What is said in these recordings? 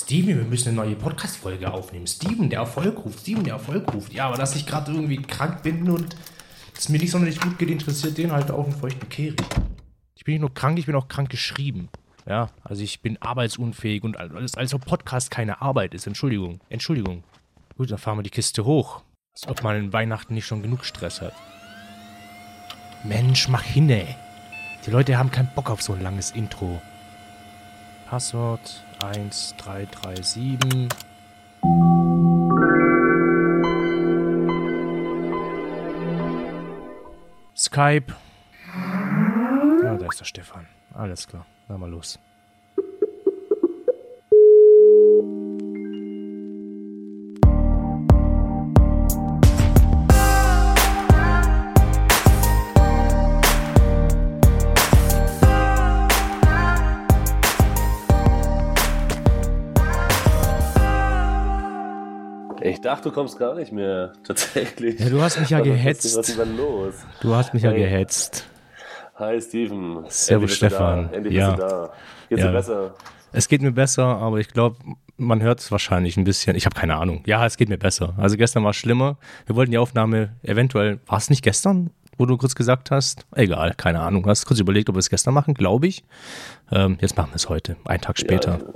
Steven, wir müssen eine neue Podcast-Folge aufnehmen. Steven, der Erfolg ruft. Steven, der Erfolg ruft. Ja, aber dass ich gerade irgendwie krank bin und es mir nicht sonderlich gut geht, interessiert den halt auch einen feuchten Kehricht. Ich bin nicht nur krank, ich bin auch krank geschrieben. Ja, also ich bin arbeitsunfähig und alles, als ob Podcast keine Arbeit ist. Entschuldigung, Entschuldigung. Gut, dann fahren wir die Kiste hoch. Als ob man in Weihnachten nicht schon genug Stress hat. Mensch, mach hinne. Die Leute haben keinen Bock auf so ein langes Intro. Passwort 1337. Skype. Ja, da ist der Stefan. Alles klar. Na mal los. Ich dachte, du kommst gar nicht mehr, tatsächlich. Ja, du hast mich ja gehetzt. Was ist denn los? Du hast mich ja Hey. gehetzt. Hi, Steven. Servus, Stefan. Endlich Ja. bist du da. Geht's Ja. dir besser? Es geht mir besser, aber ich glaube, man hört es wahrscheinlich ein bisschen. Ich habe keine Ahnung. Ja, es geht mir besser. Also gestern war es schlimmer. Wir wollten die Aufnahme eventuell, war es nicht gestern, wo du kurz gesagt hast? Egal, keine Ahnung. Du hast kurz überlegt, ob wir es gestern machen, glaube ich. Ähm, jetzt machen wir es heute, einen Tag später. Ja,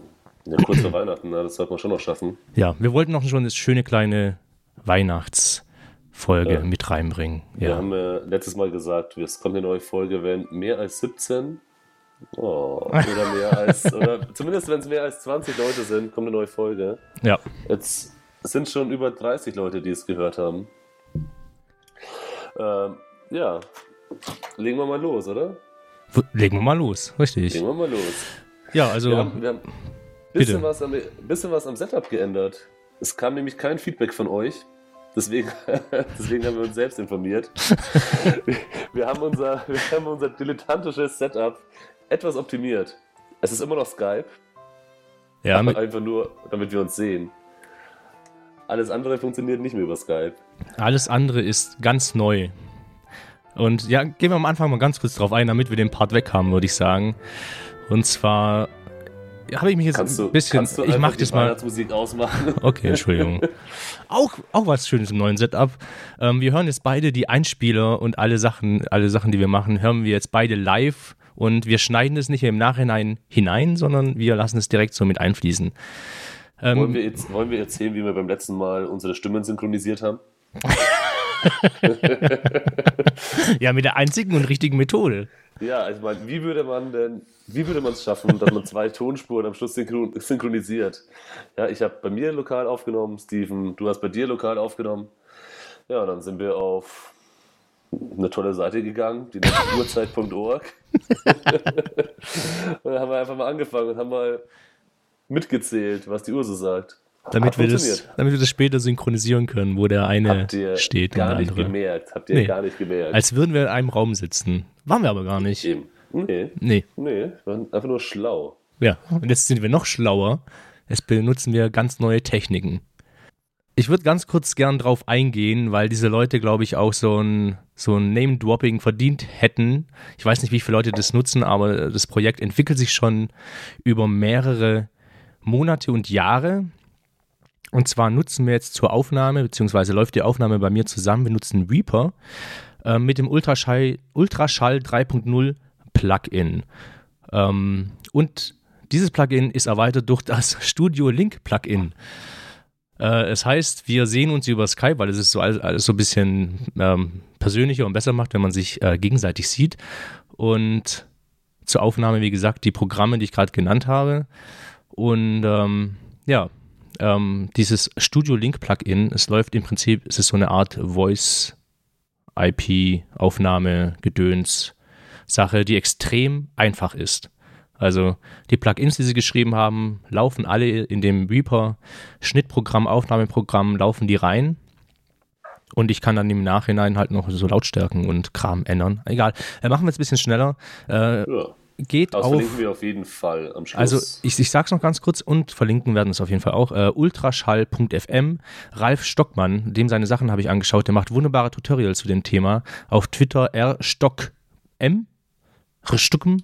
kurz vor Weihnachten, na, das sollte man schon noch schaffen. Ja, wir wollten noch schon eine schöne kleine Weihnachtsfolge Ja. mit reinbringen. Wir Ja. haben äh, letztes Mal gesagt, es kommt eine neue Folge, wenn mehr als 17 oh, oder mehr als, oder zumindest wenn es mehr als 20 Leute sind, kommt eine neue Folge. ja. Jetzt sind schon über 30 Leute, die es gehört haben. Ähm, ja, legen wir mal los, oder? Legen wir mal los, richtig. Legen wir mal los. Ja, also, Wir haben, wir haben bisschen was, am, bisschen was am Setup geändert. Es kam nämlich kein Feedback von euch. Deswegen, deswegen haben wir uns selbst informiert. wir, wir, haben unser, wir haben unser dilettantisches Setup etwas optimiert. Es ist immer noch Skype, ja, aber einfach nur, damit wir uns sehen. Alles andere funktioniert nicht mehr über Skype. Alles andere ist ganz neu. Und ja, gehen wir am Anfang mal ganz kurz drauf ein, damit wir den Part weg haben, würde ich sagen. Und zwar habe ich mich jetzt Kannst ein bisschen. kannst du ich die das mal. Weihnachtsmusik ausmachen? Okay, Entschuldigung. auch, auch was Schönes im neuen Setup. Ähm, wir hören jetzt beide die Einspieler und alle Sachen, alle Sachen, die wir machen, hören wir jetzt beide live. Und wir schneiden es nicht im Nachhinein hinein, sondern wir lassen es direkt so mit einfließen. wollen, Ähm, wir jetzt, wollen wir erzählen, wie wir beim letzten Mal unsere Stimmen synchronisiert haben? ja, mit der einzigen und richtigen Methode. Ja, ich meine, wie würde man denn, wie würde man es schaffen, dass man zwei Tonspuren am Schluss synchron synchronisiert? Ja, ich habe bei mir lokal aufgenommen, Steven, du hast bei dir lokal aufgenommen. Ja, dann sind wir auf eine tolle Seite gegangen, die nennt uhrzeit.org. und dann haben wir einfach mal angefangen und haben mal mitgezählt, was die Uhr so sagt. Damit wir, das, damit wir das später synchronisieren können, wo der eine Habt ihr steht und gar der nicht andere. gemerkt. Habt ihr Nee. gar nicht gemerkt. Als würden wir in einem Raum sitzen. Waren wir aber gar nicht. Eben. Nee, Nee. nee, wir waren einfach nur schlau. Ja, und jetzt sind wir noch schlauer. Jetzt benutzen wir ganz neue Techniken. Ich würde ganz kurz gern drauf eingehen, weil diese Leute, glaube ich, auch so ein, so ein Name-Dropping verdient hätten. Ich weiß nicht, wie viele Leute das nutzen, aber das Projekt entwickelt sich schon über mehrere Monate und Jahre. Und zwar nutzen wir jetzt zur Aufnahme, beziehungsweise läuft die Aufnahme bei mir zusammen, wir nutzen Reaper äh, mit dem Ultraschall, Ultraschall 3.0 Plugin. Ähm, und dieses Plugin ist erweitert durch das Studio Link Plugin. Äh, es heißt, wir sehen uns über Skype, weil es ist so alles, alles so ein bisschen ähm, persönlicher und besser macht, wenn man sich äh, gegenseitig sieht. Und zur Aufnahme, wie gesagt, die Programme, die ich gerade genannt habe. Und ähm, ja, ähm, dieses Studio Link Plugin, es läuft im Prinzip, es ist so eine Art Voice IP Aufnahme Gedöns Sache, die extrem einfach ist. Also die Plugins, die sie geschrieben haben, laufen alle in dem Reaper Schnittprogramm, Aufnahmeprogramm, laufen die rein. Und ich kann dann im Nachhinein halt noch so Lautstärken und Kram ändern. Egal. Äh, machen wir jetzt ein bisschen schneller. Äh, Ja. geht Das auf. verlinken wir auf jeden Fall am Schluss. Also ich, ich sag's noch ganz kurz und verlinken werden es auf jeden Fall auch. Äh, ultraschall.fm. Ralf Stockmann, dem seine Sachen habe ich angeschaut, der macht wunderbare Tutorials zu dem Thema. Auf Twitter rstockm. Rstucken,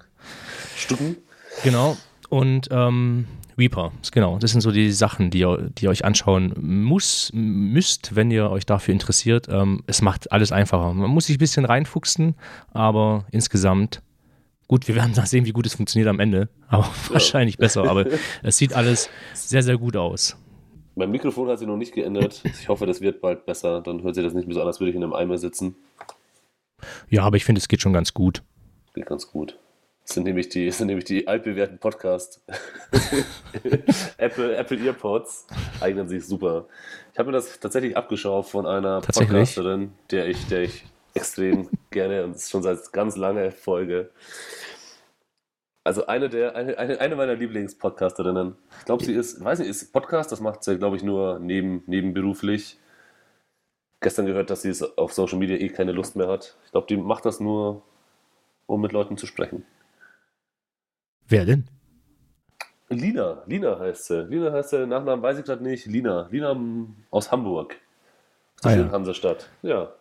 Stucken. genau. Und ähm, Reaper, genau. Das sind so die Sachen, die ihr, die ihr euch anschauen muss, müsst, wenn ihr euch dafür interessiert. Ähm, es macht alles einfacher. Man muss sich ein bisschen reinfuchsen, aber insgesamt, gut, wir werden dann sehen, wie gut es funktioniert am Ende. Aber ja. wahrscheinlich besser. Aber es sieht alles sehr, sehr gut aus. Mein Mikrofon hat sich noch nicht geändert. Ich hoffe, das wird bald besser. Dann hört sich das nicht mehr so an, als würde ich in einem Eimer sitzen. Ja, aber ich finde, es geht schon ganz gut. Geht ganz gut. Das sind nämlich die, sind nämlich die altbewährten Podcasts. Apple, Apple Earpods eignen sich super. Ich habe mir das tatsächlich abgeschaut von einer Podcasterin, der ich, der ich extrem gerne und schon seit ganz langer Folge. Also eine der, eine, eine, eine meiner Lieblingspodcasterinnen. Ich glaube, sie ist, weiß nicht, ist Podcast, das macht sie, glaube ich, nur neben, nebenberuflich. Gestern gehört, dass sie es auf Social Media eh keine Lust mehr hat. Ich glaube, die macht das nur, um mit Leuten zu sprechen. Wer denn? Lina, Lina heißt sie. Lina heißt sie, Nachnamen weiß ich gerade nicht. Lina, Lina aus Hamburg. Aus der ah, ja. Hansestadt. Ja.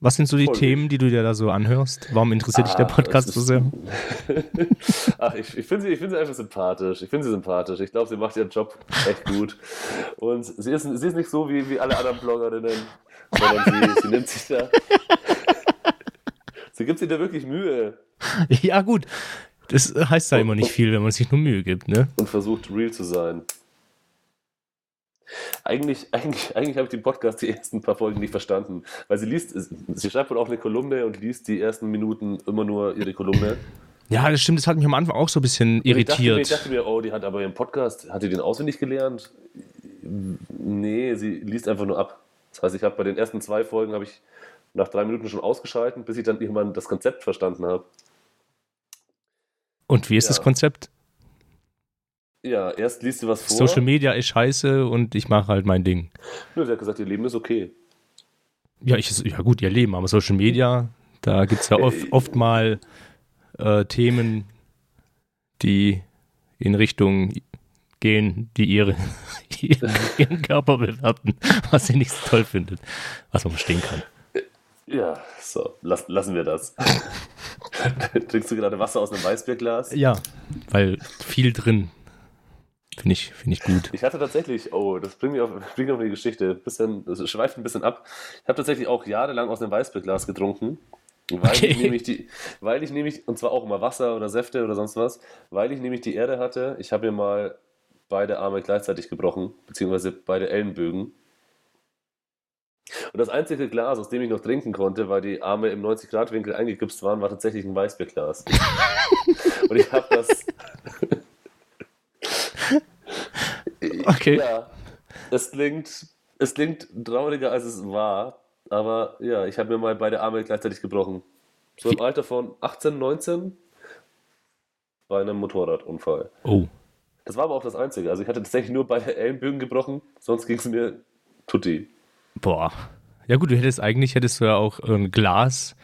Was sind so die Voll Themen, die du dir da so anhörst? Warum interessiert ah, dich der ah, Podcast so sehr? Ach, ich, ich finde sie, find sie einfach sympathisch. Ich finde sie sympathisch. Ich glaube, sie macht ihren Job echt gut. Und sie ist, sie ist nicht so wie, wie alle anderen Bloggerinnen, sondern sie, sie nimmt sich da. Sie gibt sich da wirklich Mühe. Ja, gut. Das heißt ja immer nicht viel, wenn man sich nur Mühe gibt, ne? Und versucht, real zu sein. Eigentlich, eigentlich, eigentlich habe ich den Podcast die ersten paar Folgen nicht verstanden, weil sie liest, sie schreibt wohl auch eine Kolumne und liest die ersten Minuten immer nur ihre Kolumne. Ja, das stimmt, das hat mich am Anfang auch so ein bisschen irritiert. Ich dachte, mir, ich dachte mir, oh, die hat aber ihren Podcast, hat die den auswendig gelernt? Nee, sie liest einfach nur ab. Das heißt, ich habe bei den ersten zwei Folgen habe ich nach drei Minuten schon ausgeschalten, bis ich dann irgendwann das Konzept verstanden habe. Und wie ist ja. das Konzept? Ja, erst liest du was vor. Social Media ist scheiße und ich mache halt mein Ding. Nö, sie hat gesagt, ihr Leben ist okay. Ja, ich, ja gut, ihr Leben, aber Social Media, da gibt es ja oft, oft mal äh, Themen, die in Richtung gehen, die ihre, ihren Körper bewerten, was sie nicht so toll findet, was man verstehen kann. Ja, so, lass, lassen wir das. Trinkst du gerade Wasser aus einem Weißbierglas? Ja, weil viel drin. Finde ich, find ich gut. Ich hatte tatsächlich, oh, das bringt mich auf, bringt mich auf die Geschichte, bisschen, das schweift ein bisschen ab. Ich habe tatsächlich auch jahrelang aus einem Weißbierglas getrunken. Weil okay. ich nämlich die, weil ich nämlich, und zwar auch immer Wasser oder Säfte oder sonst was, weil ich nämlich die Erde hatte, ich habe mir mal beide Arme gleichzeitig gebrochen, beziehungsweise beide Ellenbögen. Und das einzige Glas, aus dem ich noch trinken konnte, weil die Arme im 90-Grad-Winkel eingegipst waren, war tatsächlich ein Weißbierglas. und ich habe das. okay. Ja, es klingt, es klingt trauriger, als es war. Aber ja, ich habe mir mal beide Arme gleichzeitig gebrochen. So im Alter von 18, 19 bei einem Motorradunfall. Oh. Das war aber auch das Einzige. Also ich hatte tatsächlich nur beide Ellenbögen gebrochen, sonst ging es mir tutti. Boah. Ja gut, du hättest eigentlich, hättest du ja auch ein Glas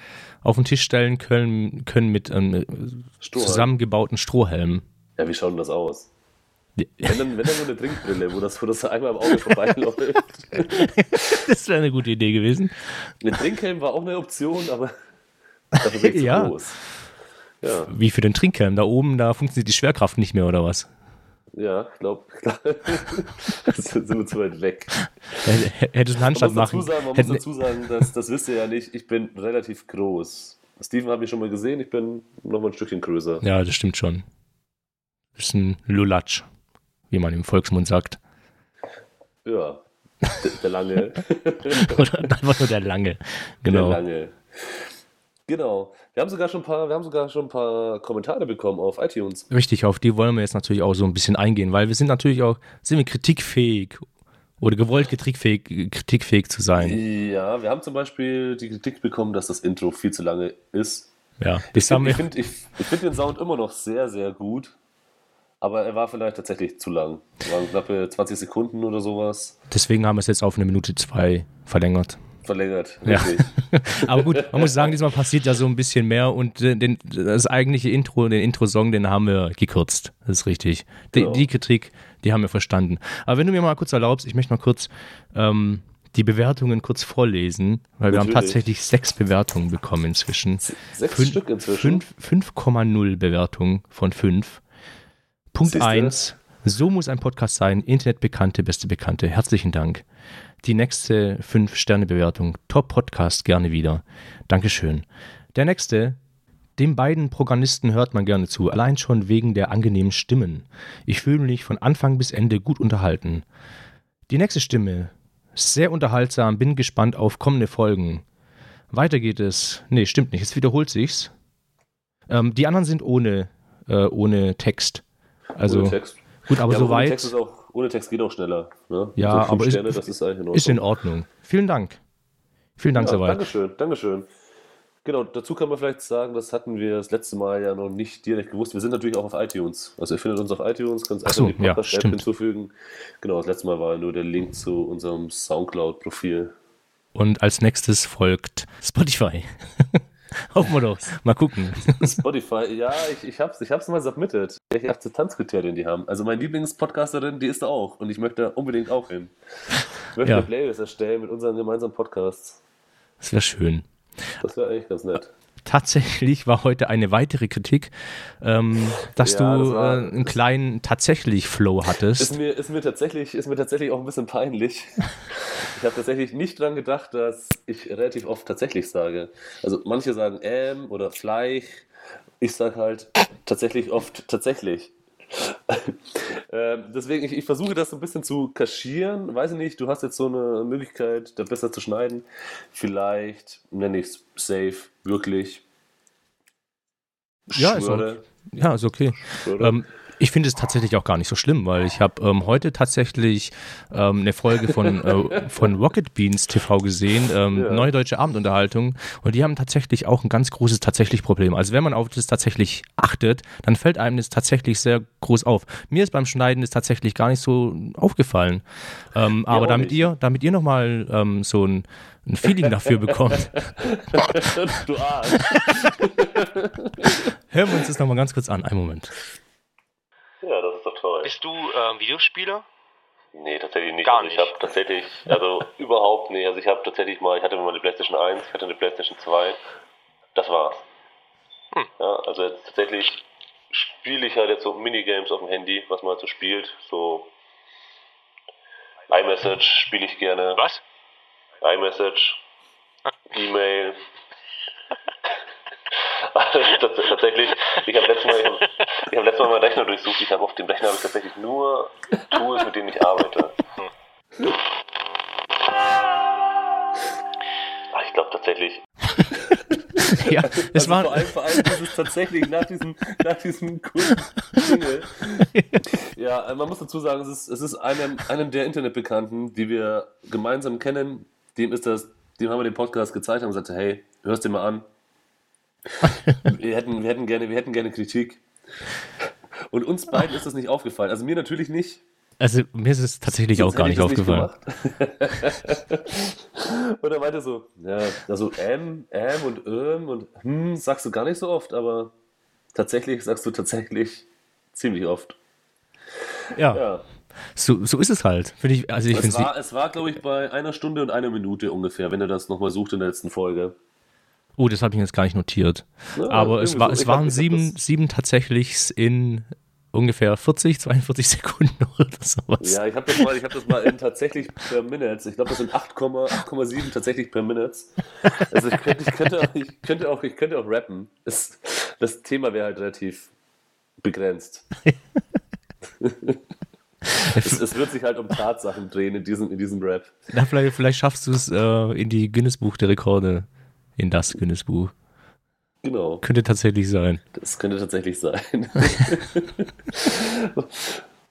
auf den Tisch stellen können, können mit einem zusammengebauten Strohhelm. Ja, wie schaut denn das aus? Wenn dann, wenn dann nur eine Trinkbrille, wo das, wo das einmal am Auge vorbeiläuft. das wäre eine gute Idee gewesen. Ein Trinkhelm war auch eine Option, aber dafür ja. groß. Ja. Wie für den Trinkhelm? Da oben, da funktioniert die Schwerkraft nicht mehr, oder was? Ja, ich glaube, sind wir zu weit weg. Hättest einen Handstand man machen. Sagen, man muss dazu sagen, dass, das wisst ihr ja nicht, ich bin relativ groß. Steven hat mich schon mal gesehen, ich bin noch mal ein Stückchen größer. Ja, das stimmt schon. Das ist ein Lulatsch, wie man im Volksmund sagt. Ja, der, der Lange. Oder einfach nur der Lange, genau. Der Lange. Genau. Wir haben sogar schon ein paar, wir haben sogar schon ein paar Kommentare bekommen auf iTunes. Richtig, auf die wollen wir jetzt natürlich auch so ein bisschen eingehen, weil wir sind natürlich auch, sind wir kritikfähig oder gewollt kritikfähig, kritikfähig zu sein. Ja, wir haben zum Beispiel die Kritik bekommen, dass das Intro viel zu lange ist. Ja, ich finde find, ich, ich find den Sound immer noch sehr, sehr gut. Aber er war vielleicht tatsächlich zu lang. Es waren knappe 20 Sekunden oder sowas. Deswegen haben wir es jetzt auf eine Minute zwei verlängert verlängert. Ja. Aber gut, man muss sagen, diesmal passiert ja so ein bisschen mehr und den, das eigentliche Intro, den Intro-Song, den haben wir gekürzt. Das ist richtig. Die, genau. die, Kritik, die haben wir verstanden. Aber wenn du mir mal kurz erlaubst, ich möchte mal kurz ähm, die Bewertungen kurz vorlesen, weil Natürlich. wir haben tatsächlich sechs Bewertungen bekommen inzwischen. Sechs Fün Stück inzwischen? 5,0 Bewertungen von fünf. Punkt Siehste? 1. So muss ein Podcast sein. Internetbekannte, beste Bekannte. Herzlichen Dank. Die nächste 5-Sterne-Bewertung. Top-Podcast gerne wieder. Dankeschön. Der nächste. Den beiden Programmisten hört man gerne zu, allein schon wegen der angenehmen Stimmen. Ich fühle mich von Anfang bis Ende gut unterhalten. Die nächste Stimme. Sehr unterhaltsam, bin gespannt auf kommende Folgen. Weiter geht es. Nee, stimmt nicht. Es wiederholt sich's. Ähm, die anderen sind ohne, äh, ohne Text. Also ohne Text. gut, aber ja, soweit Text, ist auch, ohne Text geht auch schneller. Ne? Ja, so aber ist- Sterne, das ist eigentlich in Ordnung. ist in Ordnung. Vielen Dank. Vielen Dank ja, soweit. Dankeschön, Dankeschön. Genau, dazu kann man vielleicht sagen, das hatten wir das letzte Mal ja noch nicht direkt gewusst. Wir sind natürlich auch auf iTunes. Also ihr findet uns auf iTunes, Ach einfach so, die ja, Podcast-App stimmt. hinzufügen. Genau, das letzte Mal war nur der Link zu unserem Soundcloud-Profil. Und als nächstes folgt Spotify. Hoffen wir doch. Mal gucken. Spotify, ja, ich, ich hab's, ich hab's mal submitted. Welche Akzeptanzkriterien die haben. Also meine Lieblingspodcasterin, die ist da auch. Und ich möchte da unbedingt auch hin. Ich möchte Ja. eine Playlist erstellen mit unseren gemeinsamen Podcasts. Das wäre schön. Das wäre eigentlich ganz nett. Tatsächlich war heute eine weitere Kritik, ähm, dass Ja, du das war- äh, einen kleinen tatsächlich Flow Ist hattest. mir, ist, mir tatsächlich, ist mir tatsächlich auch ein bisschen peinlich. Ich habe tatsächlich nicht dran gedacht, dass ich relativ oft tatsächlich sage. Also manche sagen ähm oder Fleich. Ich sage halt tatsächlich oft tatsächlich. ähm, deswegen, ich, ich versuche das so ein bisschen zu kaschieren. Weiß ich nicht, du hast jetzt so eine Möglichkeit, da besser zu schneiden. Vielleicht nenne ich es safe, wirklich. Ja, ist Schwöre, Ja, ist okay. Ähm, ich finde es tatsächlich auch gar nicht so schlimm, weil ich habe ähm, heute tatsächlich ähm, eine Folge von, äh, von Rocket Beans TV gesehen, ähm, Ja. Neue Deutsche Abendunterhaltung, und die haben tatsächlich auch ein ganz großes tatsächlich Problem. Also wenn man auf das tatsächlich achtet, dann fällt einem das tatsächlich sehr groß auf. Mir ist beim Schneiden das tatsächlich gar nicht so aufgefallen. Ähm, aber auch damit nicht. ihr, damit ihr nochmal ähm, so ein, ein Feeling dafür bekommt, du Arsch. hören wir uns das nochmal ganz kurz an. Einen Moment. Ja, das ist doch toll. Bist du ähm, Videospieler? Nee, tatsächlich nicht. Gar also ich nicht. habe tatsächlich, also überhaupt nicht. Also ich habe tatsächlich mal, ich hatte mal eine Playstation 1, ich hatte eine Playstation 2. Das war's. Hm. Ja, also jetzt tatsächlich spiele ich halt jetzt so Minigames auf dem Handy, was man halt so spielt. So iMessage spiele ich gerne. Was? iMessage, E-Mail. Tats- tatsächlich, ich habe letztes Mal, ich hab, ich hab letztes Mal meinen Rechner durchsucht. Ich habe auf dem Rechner habe ich tatsächlich nur Tools, mit denen ich arbeite. Ah, ich glaube tatsächlich. Ja, es also war, vor allem, vor allem ist es tatsächlich nach diesem, nach diesem Jingle. Ja, äh, man muss dazu sagen, es ist, es ist einem, einem der Internetbekannten, die wir gemeinsam kennen, dem ist das, dem haben wir den Podcast gezeigt und gesagt, hey, hörst dir mal an. Wir hätten, wir hätten gerne, wir hätten gerne Kritik. Und uns beiden ist das nicht aufgefallen. Also mir natürlich nicht. also mir ist es tatsächlich auch gar nicht aufgefallen. gemacht. und er meinte so, ja, also ähm, ähm und ähm und hm sagst du gar nicht so oft, aber tatsächlich sagst du tatsächlich ziemlich oft. Ja, Ja. so, so ist es halt. Finde ich, also ich Es war, es war glaube ich, bei einer Stunde und einer Minute ungefähr, wenn er das nochmal sucht in der letzten Folge. Oh, das habe ich jetzt gar nicht notiert. Ja, Aber es, war, so. es waren hab sieben, das- sieben tatsächlich in ungefähr 40, 42 Sekunden oder sowas. Ja, ich habe das, mal- ich hab das mal in tatsächlich per Minutes. Ich glaube, das sind 8,- 8,7 tatsächlich per Minutes. Also ich könnte, ich könnte, auch, ich könnte, auch, ich könnte auch rappen. Es, das Thema wäre halt relativ begrenzt. es, es wird sich halt um Tatsachen drehen in diesem, in diesem Rap. Na, vielleicht, vielleicht schaffst du es äh, in die Guinness-Buch der Rekorde. In das Guinness-Buch. Genau, Könnte tatsächlich sein. das könnte tatsächlich sein.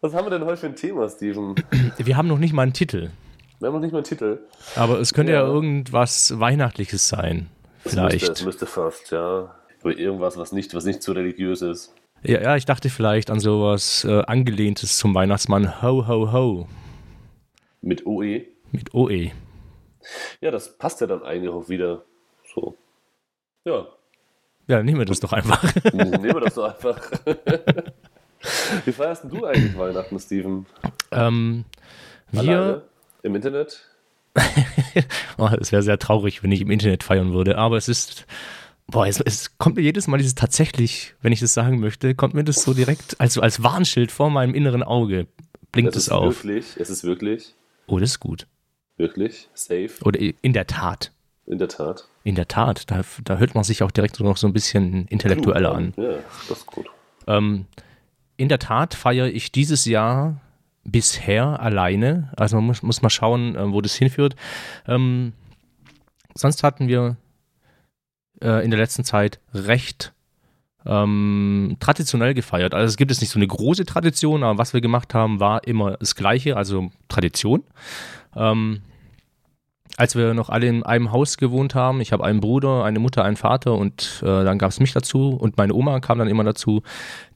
Was haben wir denn heute für ein Thema, Steven? Wir haben noch nicht mal einen Titel. Wir haben noch nicht mal einen Titel. Aber es könnte ja, Ja. irgendwas Weihnachtliches sein. Es müsste, Vielleicht. es müsste fast, ja. Oder irgendwas, was nicht, was nicht zu religiös ist. Ja, ja, ich dachte vielleicht an sowas äh, angelehntes zum Weihnachtsmann. Ho, ho, ho. Mit OE. Mit OE. Ja, das passt ja dann eigentlich auch wieder. So. Ja, Ja, nehmen wir das doch einfach. nehmen wir das doch einfach. Wie feierst denn du eigentlich Weihnachten, Steven? ähm, wir, Alleine? Im Internet? oh, es wäre sehr traurig, wenn ich im Internet feiern würde, aber es ist Boah, es, es, kommt mir jedes Mal dieses tatsächlich, wenn ich das sagen möchte, kommt mir das so direkt, also als Warnschild vor meinem inneren Auge blinkt es, es auf. Wirklich, es ist wirklich. Oh, das ist gut. Wirklich? Safe? Oder in der Tat. In der Tat. In der Tat. Da, da hört man sich auch direkt noch so ein bisschen intellektueller an. Ja, das ist gut. Ähm, in der Tat feiere ich dieses Jahr bisher alleine. Also man muss, muss mal schauen, äh, wo das hinführt. Ähm, sonst hatten wir äh, in der letzten Zeit recht ähm, traditionell gefeiert. Also es gibt es nicht so eine große Tradition, aber was wir gemacht haben, war immer das Gleiche, also Tradition. Ähm, als wir noch alle in einem Haus gewohnt haben, ich habe einen Bruder, eine Mutter, einen Vater und äh, dann gab es mich dazu und meine Oma kam dann immer dazu,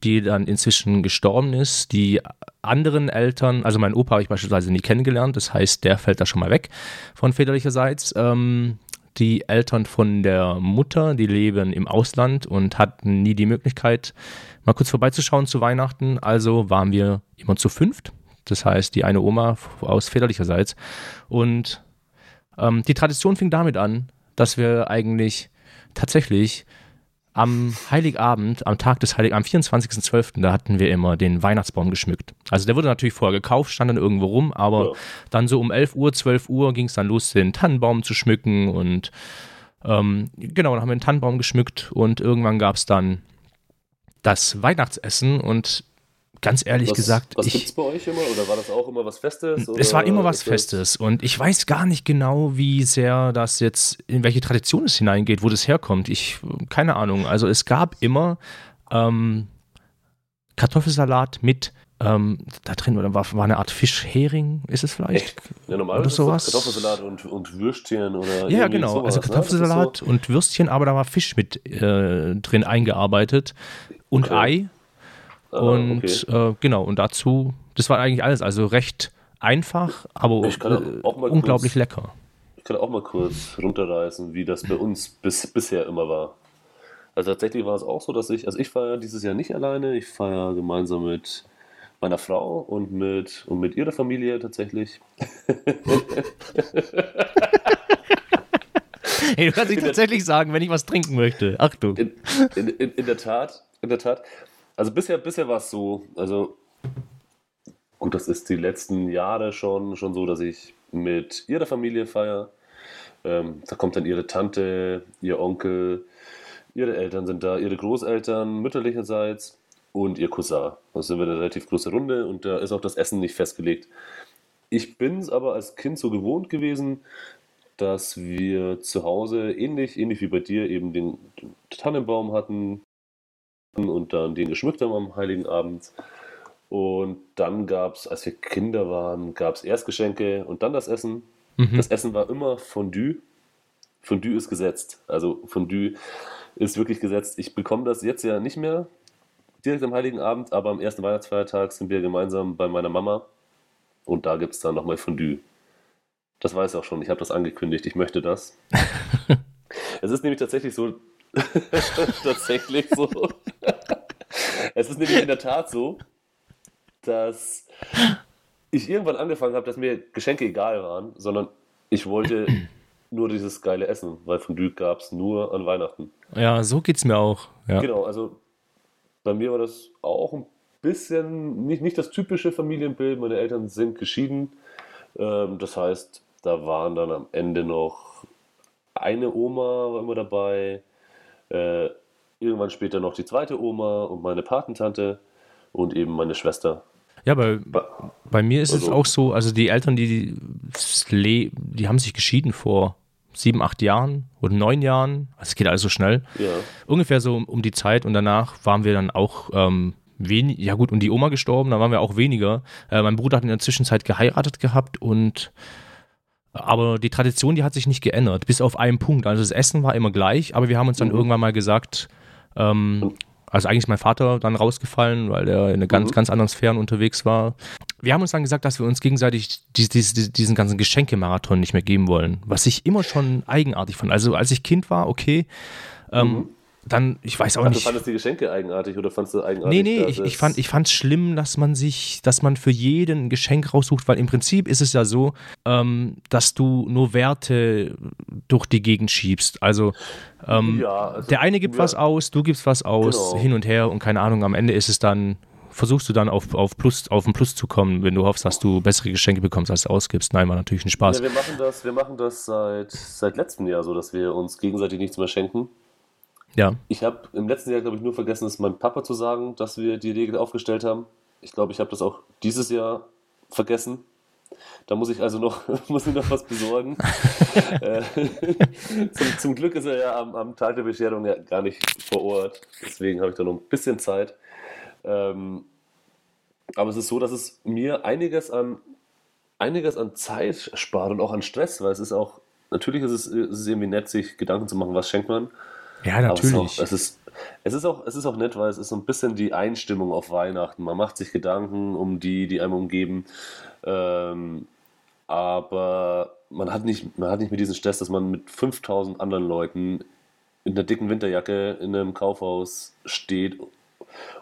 die dann inzwischen gestorben ist. Die anderen Eltern, also mein Opa habe ich beispielsweise nie kennengelernt, das heißt, der fällt da schon mal weg von väterlicherseits. Ähm, die Eltern von der Mutter, die leben im Ausland und hatten nie die Möglichkeit, mal kurz vorbeizuschauen zu Weihnachten. Also waren wir immer zu fünft. Das heißt, die eine Oma aus väterlicherseits. Und ähm, die Tradition fing damit an, dass wir eigentlich tatsächlich am Heiligabend, am Tag des Heiligabends, am 24.12., da hatten wir immer den Weihnachtsbaum geschmückt. Also der wurde natürlich vorher gekauft, stand dann irgendwo rum, aber ja. dann so um 11 Uhr, 12 Uhr ging es dann los, den Tannenbaum zu schmücken und ähm, genau, dann haben wir den Tannenbaum geschmückt und irgendwann gab es dann das Weihnachtsessen und ganz ehrlich was, gesagt. Was gibt es bei euch immer? Oder war das auch immer was Festes? Es war immer was Festes. Und ich weiß gar nicht genau, wie sehr das jetzt, in welche Tradition es hineingeht, wo das herkommt. Ich, keine Ahnung. Also es gab immer ähm, Kartoffelsalat mit ähm, da drin war, war eine Art Fischhering, ist es vielleicht? Ja, normal oder sowas? Kartoffelsalat und, und Würstchen oder Ja, genau. Sowas, also ne? Kartoffelsalat ne? so? und Würstchen, aber da war Fisch mit äh, drin eingearbeitet und okay. Ei und okay. äh, genau, und dazu, das war eigentlich alles, also recht einfach, aber äh, unglaublich kurz, lecker. Ich kann auch mal kurz runterreißen, wie das bei uns bis, bisher immer war. Also tatsächlich war es auch so, dass ich, also ich feiere dieses Jahr nicht alleine, ich feiere gemeinsam mit meiner Frau und mit, und mit ihrer Familie tatsächlich. hey, du kannst nicht tatsächlich sagen, wenn ich was trinken möchte. Achtung. In, in, in, in der Tat, in der Tat. Also bisher, bisher war es so, also gut, das ist die letzten Jahre schon, schon so, dass ich mit ihrer Familie feiere. Ähm, da kommt dann ihre Tante, ihr Onkel, ihre Eltern sind da, ihre Großeltern mütterlicherseits und ihr Cousin. Da sind wir eine relativ große Runde und da ist auch das Essen nicht festgelegt. Ich bin es aber als Kind so gewohnt gewesen, dass wir zu Hause ähnlich, ähnlich wie bei dir eben den, den Tannenbaum hatten, und dann den geschmückt haben am Heiligen Abend. Und dann gab es, als wir Kinder waren, gab es Erstgeschenke und dann das Essen. Mhm. Das Essen war immer Fondue. Fondue ist gesetzt. Also Fondue ist wirklich gesetzt. Ich bekomme das jetzt ja nicht mehr direkt am Heiligen Abend, aber am ersten Weihnachtsfeiertag sind wir gemeinsam bei meiner Mama und da gibt es dann nochmal Fondue. Das weiß ich auch schon, ich habe das angekündigt, ich möchte das. es ist nämlich tatsächlich so, tatsächlich so. es ist nämlich in der Tat so, dass ich irgendwann angefangen habe, dass mir Geschenke egal waren, sondern ich wollte nur dieses geile Essen, weil von Fondue gab es nur an Weihnachten. Ja, so geht es mir auch. Ja. Genau, also bei mir war das auch ein bisschen nicht, nicht das typische Familienbild. Meine Eltern sind geschieden. Ähm, das heißt, da waren dann am Ende noch eine Oma war immer dabei, äh, irgendwann später noch die zweite Oma und meine Patentante und eben meine Schwester. Ja, bei, bei mir ist also, es auch so, also die Eltern, die, die, die haben sich geschieden vor sieben, acht Jahren oder neun Jahren. Also es geht also schnell. Ja. Ungefähr so um, um, die Zeit und danach waren wir dann auch ähm, wenig, ja gut, und die Oma gestorben, dann waren wir auch weniger. Äh, mein Bruder hat in der Zwischenzeit geheiratet gehabt und aber die Tradition, die hat sich nicht geändert, bis auf einen Punkt. Also das Essen war immer gleich, aber wir haben uns dann mhm. irgendwann mal gesagt, ähm, also eigentlich ist mein Vater dann rausgefallen, weil er in ganz, mhm. ganz anderen Sphären unterwegs war. Wir haben uns dann gesagt, dass wir uns gegenseitig die, die, diesen ganzen Geschenkemarathon nicht mehr geben wollen, was ich immer schon eigenartig fand. Also als ich Kind war, okay, ähm, mhm. Dann, ich weiß auch Ach, du nicht. fandest die Geschenke eigenartig oder fandest du eigenartig? Nee, nee, ich, ich es- fand ich fand's schlimm, dass man sich, dass man für jeden ein Geschenk raussucht, weil im Prinzip ist es ja so, ähm, dass du nur Werte durch die Gegend schiebst. Also, ähm, Ja, also, der eine gibt ja. was aus, du gibst was aus, Genau. hin und her und keine Ahnung, am Ende ist es dann, versuchst du dann auf, auf, Plus, auf den Plus zu kommen, wenn du hoffst, dass du bessere Geschenke bekommst, als du ausgibst. Nein, war natürlich ein Spaß. Ja, wir machen das, wir machen das seit, seit letztem Jahr so, dass wir uns gegenseitig nichts mehr schenken. Ja, Ich habe im letzten Jahr, glaube ich, nur vergessen, es meinem Papa zu sagen, dass wir die Regel aufgestellt haben. Ich glaube, ich habe das auch dieses Jahr vergessen. Da muss ich also noch, muss ich noch was besorgen. äh, zum, zum Glück ist er ja am, am Tag der Bescherung ja gar nicht vor Ort. Deswegen habe ich da noch ein bisschen Zeit. Ähm, aber es ist so, dass es mir einiges an, einiges an Zeit spart und auch an Stress, weil es ist auch, natürlich ist es, ist es irgendwie nett, sich Gedanken zu machen, was schenkt man. Ja Aber es ist, natürlich. auch, es, ist, es, ist auch, es ist auch nett, weil es ist so ein bisschen die Einstimmung auf Weihnachten. Man macht sich Gedanken um die, die einem umgeben. Ähm, aber man hat, nicht, man hat nicht mehr diesen Stress, dass man mit 5000 anderen Leuten in einer dicken Winterjacke in einem Kaufhaus steht,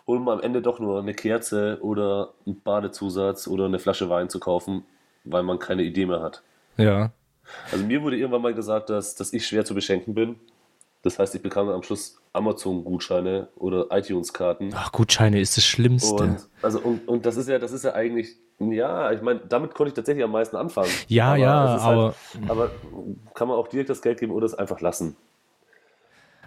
um am Ende doch nur eine Kerze oder einen Badezusatz oder eine Flasche Wein zu kaufen, weil man keine Idee mehr hat. ja. Also mir wurde irgendwann mal gesagt, dass, dass ich schwer zu beschenken bin. Das heißt, ich bekam am Schluss Amazon-Gutscheine oder iTunes-Karten. Ach, Gutscheine ist das Schlimmste. Und, also, und, und das ist ja, das ist ja eigentlich, ja, ich meine, damit konnte ich tatsächlich am meisten anfangen. Ja, ja, es ist aber- Halt, aber kann man auch direkt das Geld geben oder es einfach lassen.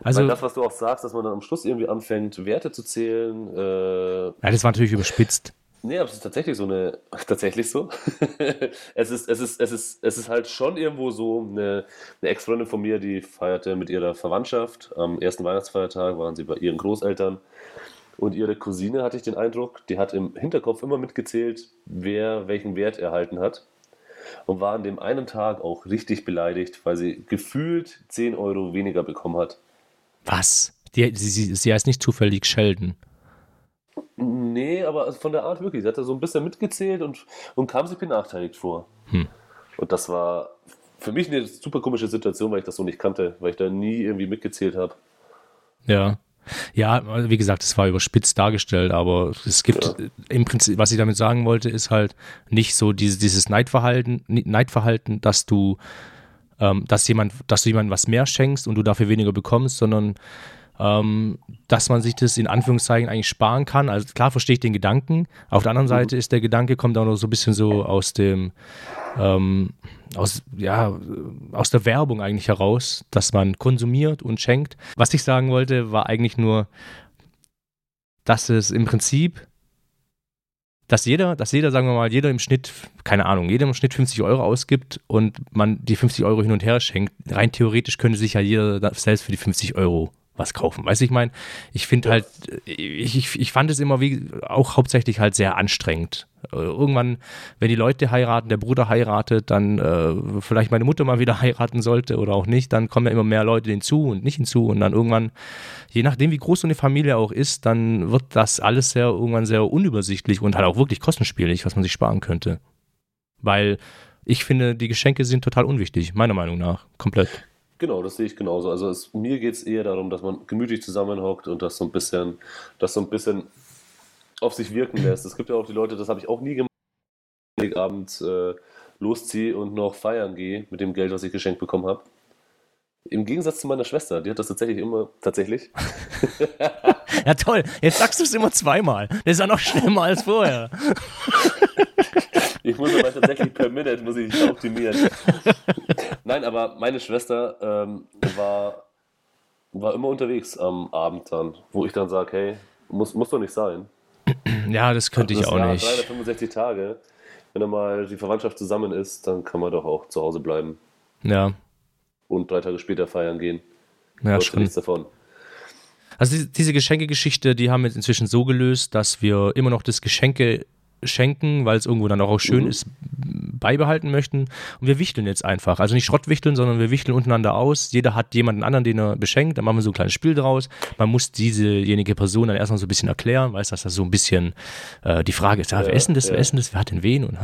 also, Weil das, was du auch sagst, dass man dann am Schluss irgendwie anfängt, Werte zu zählen, äh, ja, das war natürlich überspitzt. Nee, aber es ist tatsächlich so eine, tatsächlich so. es, ist, es, ist, es, ist, es ist halt schon irgendwo so, eine, eine Ex-Freundin von mir, die feierte mit ihrer Verwandtschaft. Am ersten Weihnachtsfeiertag waren sie bei ihren Großeltern. Und ihre Cousine, hatte ich den Eindruck, die hat im Hinterkopf immer mitgezählt, wer welchen Wert erhalten hat. Und war an dem einen Tag auch richtig beleidigt, weil sie gefühlt 10 Euro weniger bekommen hat. Was? Die, sie, sie, heißt nicht zufällig Sheldon. Nee, aber von der Art wirklich. Sie hat da so ein bisschen mitgezählt und, und kam sich benachteiligt vor. Hm. Und das war für mich eine super komische Situation, weil ich das so nicht kannte, weil ich da nie irgendwie mitgezählt habe. Ja. Ja, wie gesagt, es war überspitzt dargestellt, aber es gibt Ja. im Prinzip, was ich damit sagen wollte, ist halt nicht so dieses, dieses Neidverhalten, Neidverhalten, dass du, ähm, dass jemand, dass du jemandem was mehr schenkst und du dafür weniger bekommst, sondern ähm, dass man sich das in Anführungszeichen eigentlich sparen kann. Also klar verstehe ich den Gedanken. Auf der anderen Seite ist der Gedanke, kommt auch noch so ein bisschen so aus dem, ähm, aus, ja, aus der Werbung eigentlich heraus, dass man konsumiert und schenkt. Was ich sagen wollte, war eigentlich nur, dass es im Prinzip, dass jeder, dass jeder, sagen wir mal, jeder im Schnitt, keine Ahnung, jeder im Schnitt 50 Euro ausgibt und man die 50 Euro hin und her schenkt. Rein theoretisch könnte sich ja jeder selbst für die 50 Euro was kaufen. Weißt du, ich meine, ich finde halt, ich, ich, fand es immer wie auch hauptsächlich halt sehr anstrengend. Äh, Irgendwann, wenn die Leute heiraten, der Bruder heiratet, dann äh, vielleicht meine Mutter mal wieder heiraten sollte oder auch nicht, dann kommen ja immer mehr Leute hinzu und nicht hinzu und dann irgendwann, je nachdem wie groß so eine Familie auch ist, dann wird das alles sehr irgendwann sehr unübersichtlich und halt auch wirklich kostenspielig, was man sich sparen könnte. Weil ich finde, die Geschenke sind total unwichtig, meiner Meinung nach, komplett. Genau, das sehe ich genauso. Also es, mir geht es eher darum, dass man gemütlich zusammenhockt und das so ein bisschen, das so ein bisschen auf sich wirken lässt. Es gibt ja auch die Leute, das habe ich auch nie gemacht, ich abends äh, losziehe und noch feiern gehe mit dem Geld, was ich geschenkt bekommen habe. Im Gegensatz zu meiner Schwester, die hat das tatsächlich immer, tatsächlich, Ja toll, jetzt sagst du es immer zweimal. Das ist ja noch schlimmer als vorher. Ich muss aber tatsächlich per Minute muss ich optimieren. Nein, aber meine Schwester ähm, war, war immer unterwegs am Abend dann, wo ich dann sage, hey, muss, muss doch nicht sein. Ja, das könnte ich Das auch Jahr, nicht. 365 Tage. Wenn dann mal die Verwandtschaft zusammen ist, dann kann man doch auch zu Hause bleiben Ja, und drei Tage später feiern gehen. ja, stimmt. nichts davon. Also diese, diese Geschenkegeschichte, die haben wir jetzt inzwischen so gelöst, dass wir immer noch das Geschenke schenken, weil es irgendwo dann auch schön Mhm. ist, beibehalten möchten. Und wir wichteln jetzt einfach. Also nicht Schrottwichteln, sondern wir wichteln untereinander aus. Jeder hat jemanden anderen, den er beschenkt. Dann machen wir so ein kleines Spiel draus. Man muss diesejenige Person dann erstmal so ein bisschen erklären, weiß, dass das so ein bisschen äh, die Frage ist, ja, wer Ja, ist denn das, wer ja. ist denn das, wer hat denn wen und,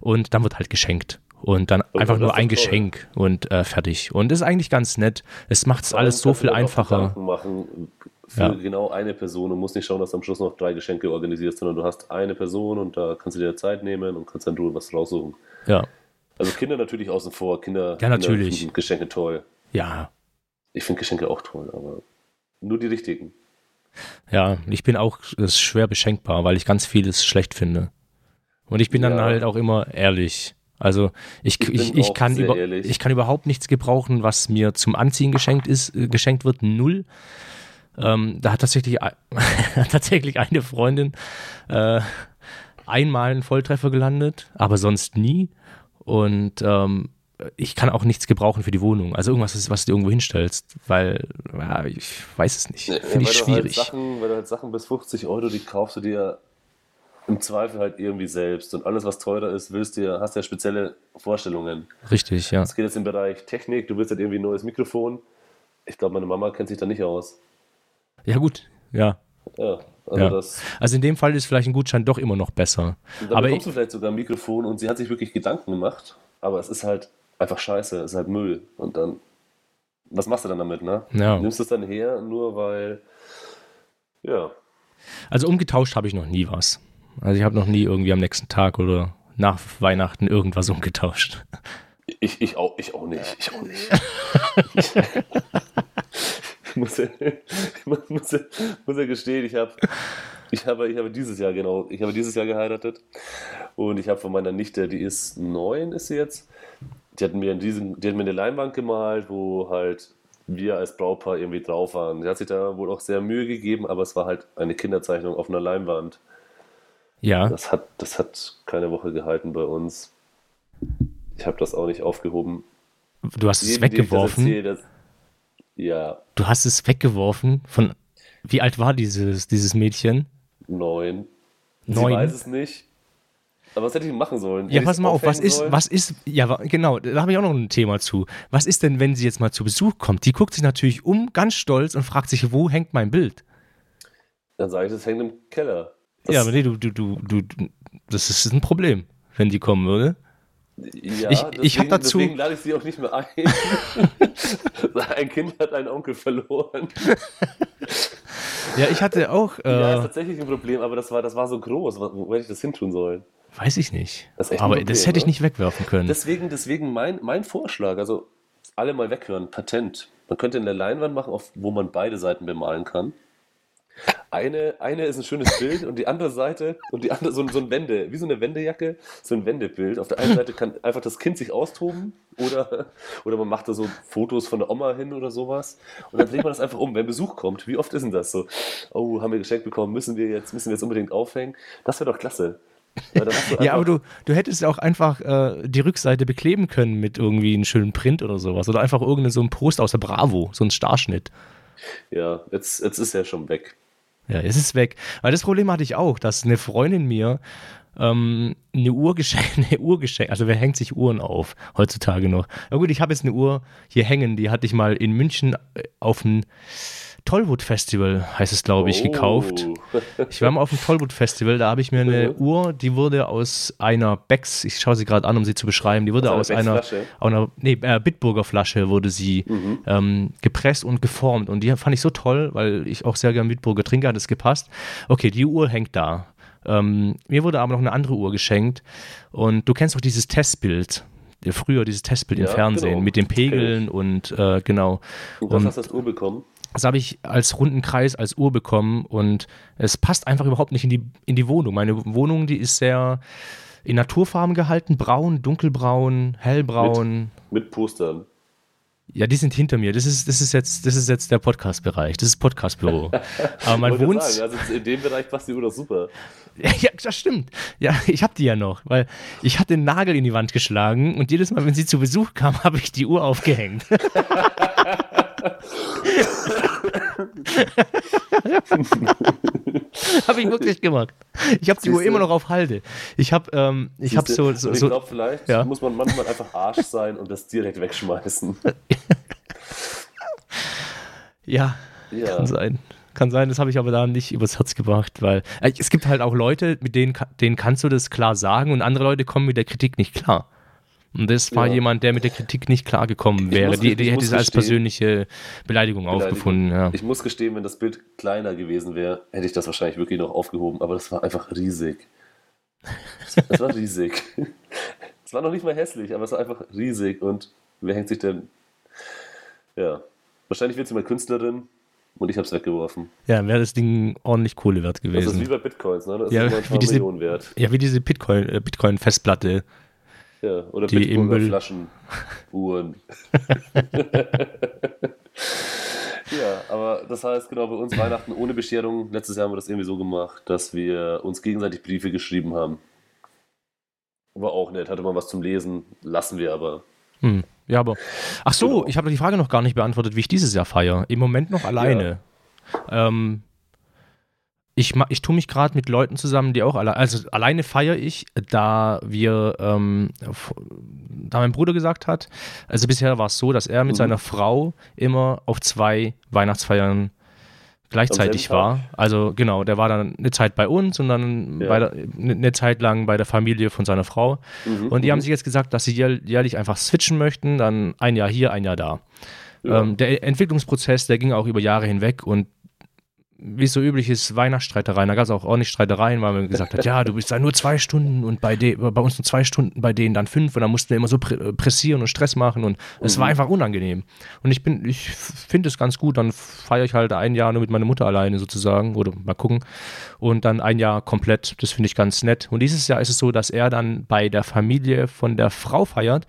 und dann wird halt geschenkt. Und dann Oh, einfach nur ein toll. Geschenk und äh, fertig. Und das ist eigentlich ganz nett. Es macht es alles so viel einfacher. Machen für Ja. genau eine Person und musst nicht schauen, dass du am Schluss noch drei Geschenke organisierst, sondern du hast eine Person und da kannst du dir Zeit nehmen und kannst dann du was raussuchen. Ja. Also Kinder natürlich außen vor. Kinder, Ja, natürlich. Kinder finden Geschenke toll. Ja. Ich finde Geschenke auch toll, aber nur die richtigen. Ja, ich bin auch schwer beschenkbar, weil ich ganz vieles schlecht finde. Und ich bin dann Ja. halt auch immer ehrlich. Also ich, Ich ich, ich, kann über, ehrlich. ich kann überhaupt nichts gebrauchen, was mir zum Anziehen geschenkt ist, äh, geschenkt wird, null. Ähm, da hat tatsächlich, tatsächlich eine Freundin äh, einmal einen Volltreffer gelandet, aber sonst nie. Und ähm, ich kann auch nichts gebrauchen für die Wohnung. Also irgendwas, was du irgendwo hinstellst, weil ja, ich weiß es nicht. Ja, Finde ich weil schwierig. Du halt Sachen, weil du halt Sachen bis 50 Euro, die kaufst du dir im Zweifel halt irgendwie selbst. Und alles, was teurer ist, willst du ja, hast ja spezielle Vorstellungen. Richtig, ja. Es geht jetzt im Bereich Technik, du willst halt irgendwie ein neues Mikrofon. Ich glaube, meine Mama kennt sich da nicht aus. Ja, gut, ja. Ja, also Ja. das. Also in dem Fall ist vielleicht ein Gutschein doch immer noch besser. Dann Aber bekommst du vielleicht sogar ein Mikrofon und sie hat sich wirklich Gedanken gemacht, aber es ist halt einfach scheiße, es ist halt Müll. Und dann, was machst du dann damit, ne? Ja. Nimmst du es dann her, nur weil, ja, Also umgetauscht habe ich noch nie was. Also ich habe noch nie irgendwie am nächsten Tag oder nach Weihnachten irgendwas umgetauscht. ich, ich, auch, ich auch nicht, ich auch nicht. muss, muss, muss, ja, gestehen, ich habe ich habe, ich habe dieses Jahr, genau, ich habe dieses Jahr geheiratet und ich habe von meiner Nichte, die ist neun, ist sie jetzt, die hat mir in diesem, die hat mir eine Leinwand gemalt, wo halt wir als Braupaar irgendwie drauf waren. Sie hat sich da wohl auch sehr Mühe gegeben, aber es war halt eine Kinderzeichnung auf einer Leinwand. Ja, Das hat, das hat keine Woche gehalten bei uns. Ich habe das auch nicht aufgehoben. du hast es ich das weggeworfen. erzähle, das- ja, Du hast es weggeworfen. Von wie alt war dieses, dieses Mädchen? neun. Sie Neun? weiß es nicht. Aber was hätte ich machen sollen? Ja, pass mal auf, was ist, sollen? was ist, ja, genau, da habe ich auch noch ein Thema zu. Was ist denn, wenn sie jetzt mal zu Besuch kommt? Die guckt sich natürlich um, ganz stolz und fragt sich, wo hängt mein Bild? Dann sage ich, das hängt im Keller. Das, ja, aber nee, du, du, du, du, du- das ist ein Problem, wenn die kommen würde. Ja ich- ich hab deswegen- dazu- Deswegen lade ich sie auch nicht mehr ein. ein Kind hat einen Onkel verloren. Ja, ich hatte auch, äh, Ja, ist tatsächlich ein Problem, aber das war, das war so groß. Wo, hätte ich das hin tun sollen? weiß ich nicht. Das aber Problem, das hätte ich nicht wegwerfen können. Deswegen, deswegen mein, mein Vorschlag, also alle mal weghören, Patent. Man könnte eine Leinwand machen, auf, wo man beide Seiten bemalen kann. Eine, eine ist ein schönes Bild und die andere Seite und die andere so, ein- so ein Wende, wie so eine Wendejacke, so ein Wendebild. Auf der einen Seite kann einfach das Kind sich austoben oder, oder man macht da so Fotos von der Oma hin oder sowas und dann dreht man das einfach um, wenn Besuch kommt. Wie oft ist denn das so? Oh, haben wir geschenkt bekommen, müssen wir jetzt, müssen wir jetzt unbedingt aufhängen? Das wäre doch klasse. Ja, aber du, du hättest auch einfach äh, die Rückseite bekleben können mit irgendwie einem schönen Print oder sowas. Oder einfach irgendeinen so einen Post aus der Bravo, so ein Starschnitt. Ja, jetzt, jetzt ist er schon weg. Ja, es ist weg. Weil das Problem hatte ich auch, dass eine Freundin mir ähm, eine Uhr geschenkt, eine Uhr geschenkt, also wer hängt sich Uhren auf heutzutage noch? Na gut, ich habe jetzt eine Uhr hier hängen, die hatte ich mal in München äh, auf dem Tollwood Festival, heißt es glaube ich, Oh. gekauft. Ich war mal auf dem Tollwood Festival, da habe ich mir eine Mhm. Uhr, die wurde aus einer Becks, ich schaue sie gerade an, um sie zu beschreiben, die wurde aus Aus einer einer, nee, äh, Bitburger Flasche wurde sie Mhm. ähm, gepresst und geformt und die fand ich so toll, weil ich auch sehr gerne Bitburger trinke, hat es gepasst. Okay, die Uhr hängt da. Ähm, mir wurde aber noch eine andere Uhr geschenkt und du kennst doch dieses Testbild. Früher dieses Testbild im Ja, Fernsehen genau. mit den Das. Pegeln und äh, genau. Und das Und hast du als Uhr bekommen. Das habe ich als runden Kreis, als Uhr bekommen und es passt einfach überhaupt nicht in die, in die Wohnung. Meine Wohnung, die ist sehr in Naturfarben gehalten, braun, dunkelbraun, hellbraun. Mit Postern. Ja, die sind hinter mir. Das ist, das ist jetzt, das ist jetzt der Podcast-Bereich. Das ist Podcastbüro. Aber mein Wollte Wohn sagen, also in dem Bereich passt die Uhr doch super. Ja, das stimmt. Ja, ich habe die ja noch, weil ich hatte den Nagel in die Wand geschlagen und jedes Mal, wenn sie zu Besuch kam, habe ich die Uhr aufgehängt. habe ich wirklich gemacht. Ich habe die Uhr immer noch auf Halde. Ich habe ähm, ich habe so, so, und ich glaube, vielleicht Ja. muss man manchmal einfach Arsch sein und das direkt wegschmeißen. ja, Ja. kann sein. Kann sein, das habe ich aber da nicht übers Herz gebracht, weil äh, es gibt halt auch Leute, mit denen, denen kannst du das klar sagen und andere Leute kommen mit der Kritik nicht klar. Und das war Ja. jemand, der mit der Kritik nicht klargekommen wäre. muss- die die hätte es als persönliche Beleidigung, aufgefunden. Ja. Ich muss gestehen, wenn das Bild kleiner gewesen wäre, hätte ich das wahrscheinlich wirklich noch aufgehoben, aber das war einfach riesig. Es war riesig. Es war noch nicht mal hässlich, aber es war einfach riesig. Und wer hängt sich denn. Ja. Wahrscheinlich wird sie mal Künstlerin und ich habe es weggeworfen. ja, wäre das Ding ordentlich Kohle wert Das ist wie gewesen. bei Bitcoins, ne? Das Ja, ist immer ein wie paar diese- Millionen wert. Ja, wie diese Bitcoin- äh, Bitcoin-Festplatte. Ja, oder Die im Bitcoiner Müll- Flaschen, Uhren. ja, aber das heißt, genau, bei uns Weihnachten ohne Bescherung. Letztes Jahr haben wir das irgendwie so gemacht, dass wir uns gegenseitig Briefe geschrieben haben. War auch nett, hatte man was zum Lesen, lassen wir aber. Hm. Ja, aber. Ach so, Genau. ich habe die Frage noch gar nicht beantwortet, wie ich dieses Jahr feiere. Im Moment noch alleine. Ähm, ich, ich tue mich gerade mit Leuten zusammen, die auch alle, also alleine feiere ich, da wir, ähm, da mein Bruder gesagt hat, also bisher war es so, dass er mit Mhm. seiner Frau immer auf zwei Weihnachtsfeiern gleichzeitig war. Also genau, der war dann eine Zeit bei uns und dann Ja. der, eine eine Zeit lang bei der Familie von seiner Frau. Mhm, Und die mhm. haben sich jetzt gesagt, dass sie jähr- jährlich einfach switchen möchten, dann ein Jahr hier, ein Jahr da. Ja. Ähm, der Entwicklungsprozess, der ging auch über Jahre hinweg und wie es so üblich ist, Weihnachtsstreitereien. Da gab es auch ordentlich Streitereien, weil man gesagt hat, ja, du bist da nur zwei Stunden und bei, de bei uns nur zwei Stunden, bei denen dann fünf. Und dann mussten wir immer so pressieren und Stress machen. Und es war einfach unangenehm. Und ich bin, ich finde es ganz gut, dann feiere ich halt ein Jahr nur mit meiner Mutter alleine sozusagen oder mal gucken. Und dann ein Jahr komplett, das finde ich ganz nett. Und dieses Jahr ist es so, dass er dann bei der Familie von der Frau feiert.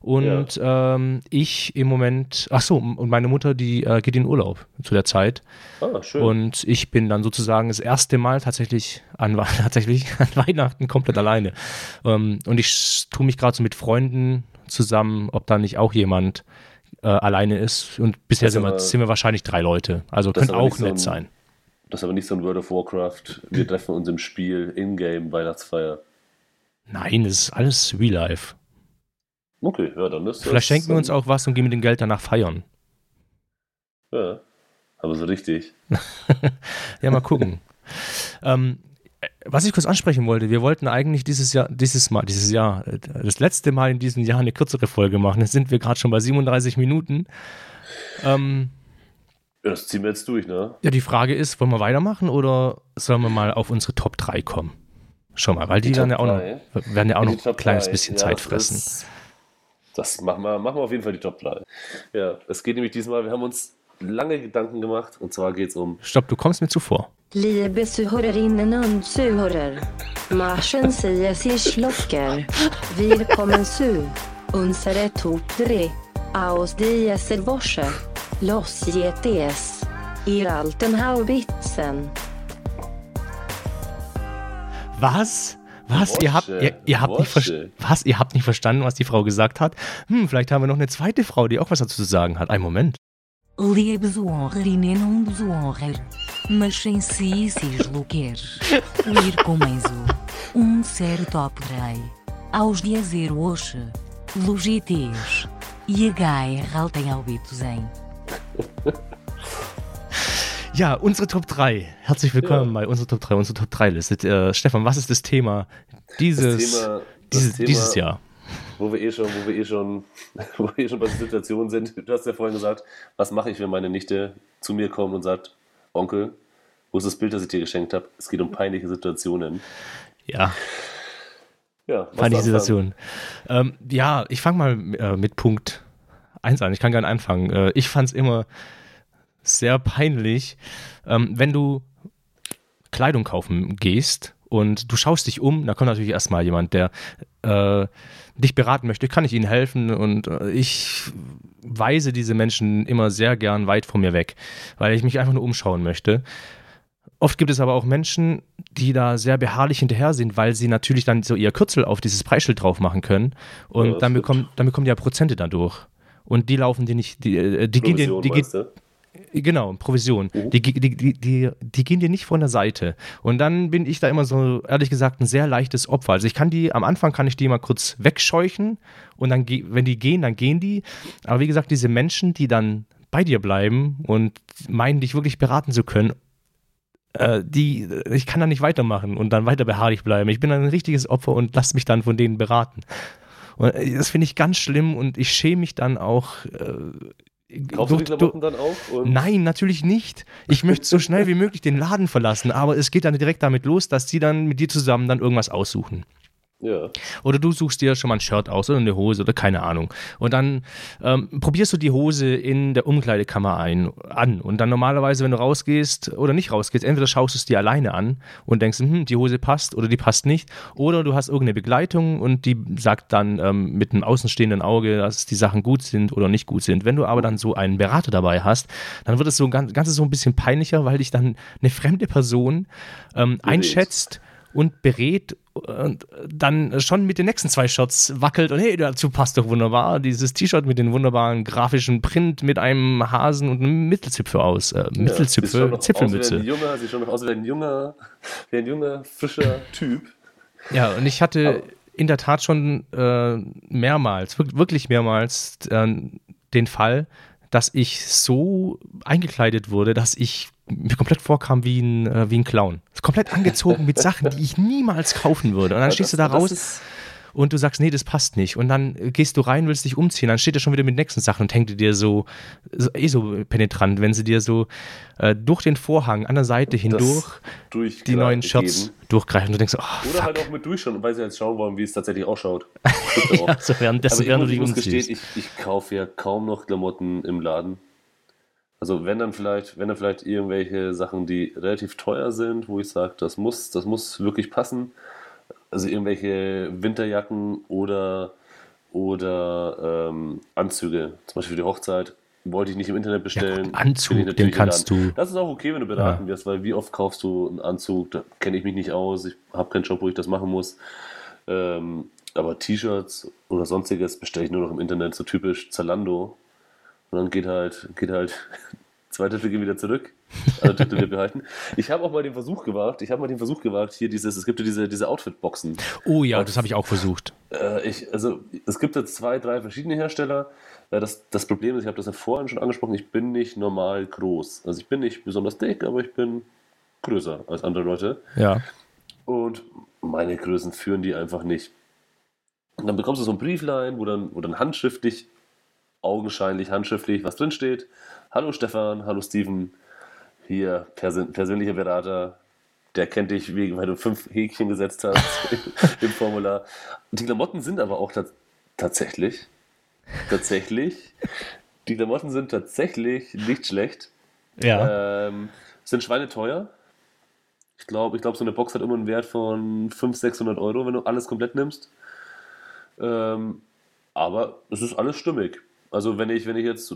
Und ähm, ich im Moment, ach so, und meine Mutter, die äh, geht in Urlaub zu der Zeit. Ah, schön. und ich bin dann sozusagen das erste Mal tatsächlich an, tatsächlich an Weihnachten komplett alleine. Ähm, und ich tue mich gerade so mit Freunden zusammen, ob da nicht auch jemand äh, alleine ist. Und bisher Das sind wir, sind wir wahrscheinlich drei Leute. Also Das könnte auch nicht so nett ein- sein. das ist aber nicht so ein World of Warcraft. Wir treffen uns im Spiel, Ingame, Weihnachtsfeier. Nein, das ist alles Real Life. Okay, ja, dann ist das. Vielleicht schenken wir uns auch was und gehen mit dem Geld danach feiern. Ja, aber so richtig. Ja, mal gucken. ähm, äh, was ich kurz ansprechen wollte, wir wollten eigentlich dieses Jahr, dieses Mal, dieses Jahr, äh, das letzte Mal in diesem Jahr eine kürzere Folge machen. Jetzt sind wir gerade schon bei 37 Minuten. Ähm, Ja, das ziehen wir jetzt durch, ne? ja, die Frage ist, wollen wir weitermachen oder sollen wir mal auf unsere Top 3 kommen? Schon mal, weil die, Die werden, ja auch noch, werden ja auch noch Die ein kleines drei. bisschen Ja, Zeit das fressen. ist- Das machen wir, machen wir auf jeden Fall die Top 3. Ja, es geht nämlich diesmal, wir haben uns lange Gedanken gemacht und zwar geht es um Stopp, du kommst mir zuvor. Liebe Zuhörerinnen und Zuhörer. Marschen säger sich Schlocker. Willkommen zu unsere Top 3. Aus dieser Woche. Los geht es. Ihr alten Haubitzen. Was? Was? Ihr habt, ihr, ihr, habt nicht was? ihr habt nicht verstanden, was die Frau gesagt hat? Hm, vielleicht haben wir noch eine zweite Frau, die auch was dazu zu sagen hat. Einen Moment. Lia besoonrer não besoonrer, mas sem si cisluquer. Ir comenzo, um ser top rei. Aos dias er hoje, lugites. E HR altem albitos em. Ja, unsere Top 3. Herzlich willkommen Ja. bei unserer Top 3, unsere Top 3 Liste. Äh, Stefan, was ist das Thema dieses, das Thema, das dieses, Thema dieses Jahr? Wo wir eh schon, wo wir eh schon, wo wir eh schon bei der Situation sind. Du hast ja vorhin gesagt, was mache ich, wenn meine Nichte zu mir kommt und sagt, Onkel, wo ist das Bild, das ich dir geschenkt habe? Es geht um peinliche Situationen. Ja, Ja, peinliche anfangen? Situation. Ähm, ja, ich fange mal äh, mit Punkt 1 an. Ich kann gerne anfangen. Äh, ich fand es immer sehr peinlich, ähm, wenn du Kleidung kaufen gehst und du schaust dich um, da kommt natürlich erstmal jemand, der äh, dich beraten möchte, kann ich ihnen helfen und äh, ich weise diese Menschen immer sehr gern weit von mir weg, weil ich mich einfach nur umschauen möchte. Oft gibt es aber auch Menschen, die da sehr beharrlich hinterher sind, weil sie natürlich dann so ihr Kürzel auf dieses Preisschild drauf machen können und Ja, dann, bekommen, dann bekommen die ja Prozente dadurch. Und die laufen dir nicht, die, äh, die gehen dir, Provision, die, meinst gehen- du? Genau, Provision. Mhm. Die, die, die, die, gehen dir nicht von der Seite. Und dann bin ich da immer so, ehrlich gesagt, ein sehr leichtes Opfer. Also ich kann die, am Anfang kann ich die mal kurz wegscheuchen und dann, wenn die gehen, dann gehen die. Aber wie gesagt, diese Menschen, die dann bei dir bleiben und meinen, dich wirklich beraten zu können, äh, die, ich kann da nicht weitermachen und dann weiter beharrlich bleiben. Ich bin dann ein richtiges Opfer und lass mich dann von denen beraten. Und äh, das finde ich ganz schlimm und ich schäme mich dann auch. Äh, Kaufst du die Klamotten dann auch? Nein, natürlich nicht. Ich möchte so schnell wie möglich den Laden verlassen, aber es geht dann direkt damit los, dass die dann mit dir zusammen dann irgendwas aussuchen. Ja. Oder du suchst dir schon mal ein Shirt aus oder eine Hose oder keine Ahnung. Und dann ähm, probierst du die Hose in der Umkleidekammer ein, an. Und dann normalerweise, wenn du rausgehst oder nicht rausgehst, entweder schaust du es dir alleine an und denkst, hm, die Hose passt oder die passt nicht. Oder du hast irgendeine Begleitung und die sagt dann ähm, mit einem außenstehenden Auge, dass die Sachen gut sind oder nicht gut sind. Wenn du aber dann so einen Berater dabei hast, dann wird es so ganz, Ganze so ein bisschen peinlicher, weil dich dann eine fremde Person ähm, einschätzt und berät und dann schon mit den nächsten zwei Shots wackelt und hey, dazu passt doch wunderbar dieses T-Shirt mit den wunderbaren grafischen Print mit einem Hasen und einem Mittelzipfel aus. Äh, Mittelzipfel, Aus wie Zipfelmütze. ein junger, sieht schon noch aus wie ein junger, wie ein junger, frischer Typ. Ja, und ich hatte Aber- in der Tat schon äh, mehrmals, wirk- wirklich mehrmals äh, den Fall, dass ich so eingekleidet wurde, dass ich mir komplett vorkam wie ein, äh, wie ein Clown. Komplett angezogen mit Sachen, die ich niemals kaufen würde. Und dann stehst das- du da das raus und du sagst, nee, das passt nicht. Und dann gehst du rein, willst dich umziehen, dann steht er schon wieder mit den nächsten Sachen und hängt dir so, so eh so penetrant, wenn sie dir so äh, durch den Vorhang an der Seite hindurch durch die neuen geben. Shirts durchgreifen und du denkst, oh, Oder fuck. halt auch mit durchschauen, weil sie jetzt schauen wollen, wie es tatsächlich ausschaut. Ja, so währenddessen, Aber ich während muss, ich muss gestehen, ich, ich kaufe ja kaum noch Klamotten im Laden. Also wenn dann vielleicht, wenn dann vielleicht irgendwelche Sachen, die relativ teuer sind, wo ich sage, das muss, das muss wirklich passen. Also irgendwelche Winterjacken oder, oder ähm, Anzüge, zum Beispiel für die Hochzeit, wollte ich nicht im Internet bestellen. gut, Anzug, den kannst Laden. du- Das ist auch okay, wenn du beraten wirst, weil wie oft kaufst du einen Anzug, da kenne ich mich nicht aus, ich habe keinen Job, wo ich das machen muss. Ähm, aber T-Shirts oder sonstiges bestelle ich nur noch im Internet, so typisch Zalando. Und dann geht halt, geht halt zwei Drittel gehen wieder zurück, alle Drittel wir behalten. Ich habe auch mal den Versuch gewagt, ich habe mal den Versuch gewagt, hier dieses, es gibt ja diese, diese Outfit-Boxen. Oh ja, das habe ich auch versucht. Äh, ich, also, es gibt jetzt zwei, drei verschiedene Hersteller. Äh, das, das Problem ist, ich habe das ja vorhin schon angesprochen, ich bin nicht normal groß. Also ich bin nicht besonders dick, aber ich bin größer als andere Leute. Ja. Und meine Größen führen die einfach nicht. Und dann bekommst du so ein Brieflein, wo dann, wo dann handschriftlich, augenscheinlich handschriftlich was drinsteht. Hallo Stefan, hallo Steven, hier Persön persönlicher Berater, der kennt dich, wegen, weil du fünf Häkchen gesetzt hast im Formular. Die Klamotten sind aber auch tats tatsächlich, tatsächlich, die Klamotten sind tatsächlich nicht schlecht. Ja. Ähm, sind schweineteuer. Ich glaube, ich glaub, so eine Box hat immer einen Wert von 500, 600 Euro, wenn du alles komplett nimmst. Ähm, aber es ist alles stimmig. Also wenn ich, wenn ich jetzt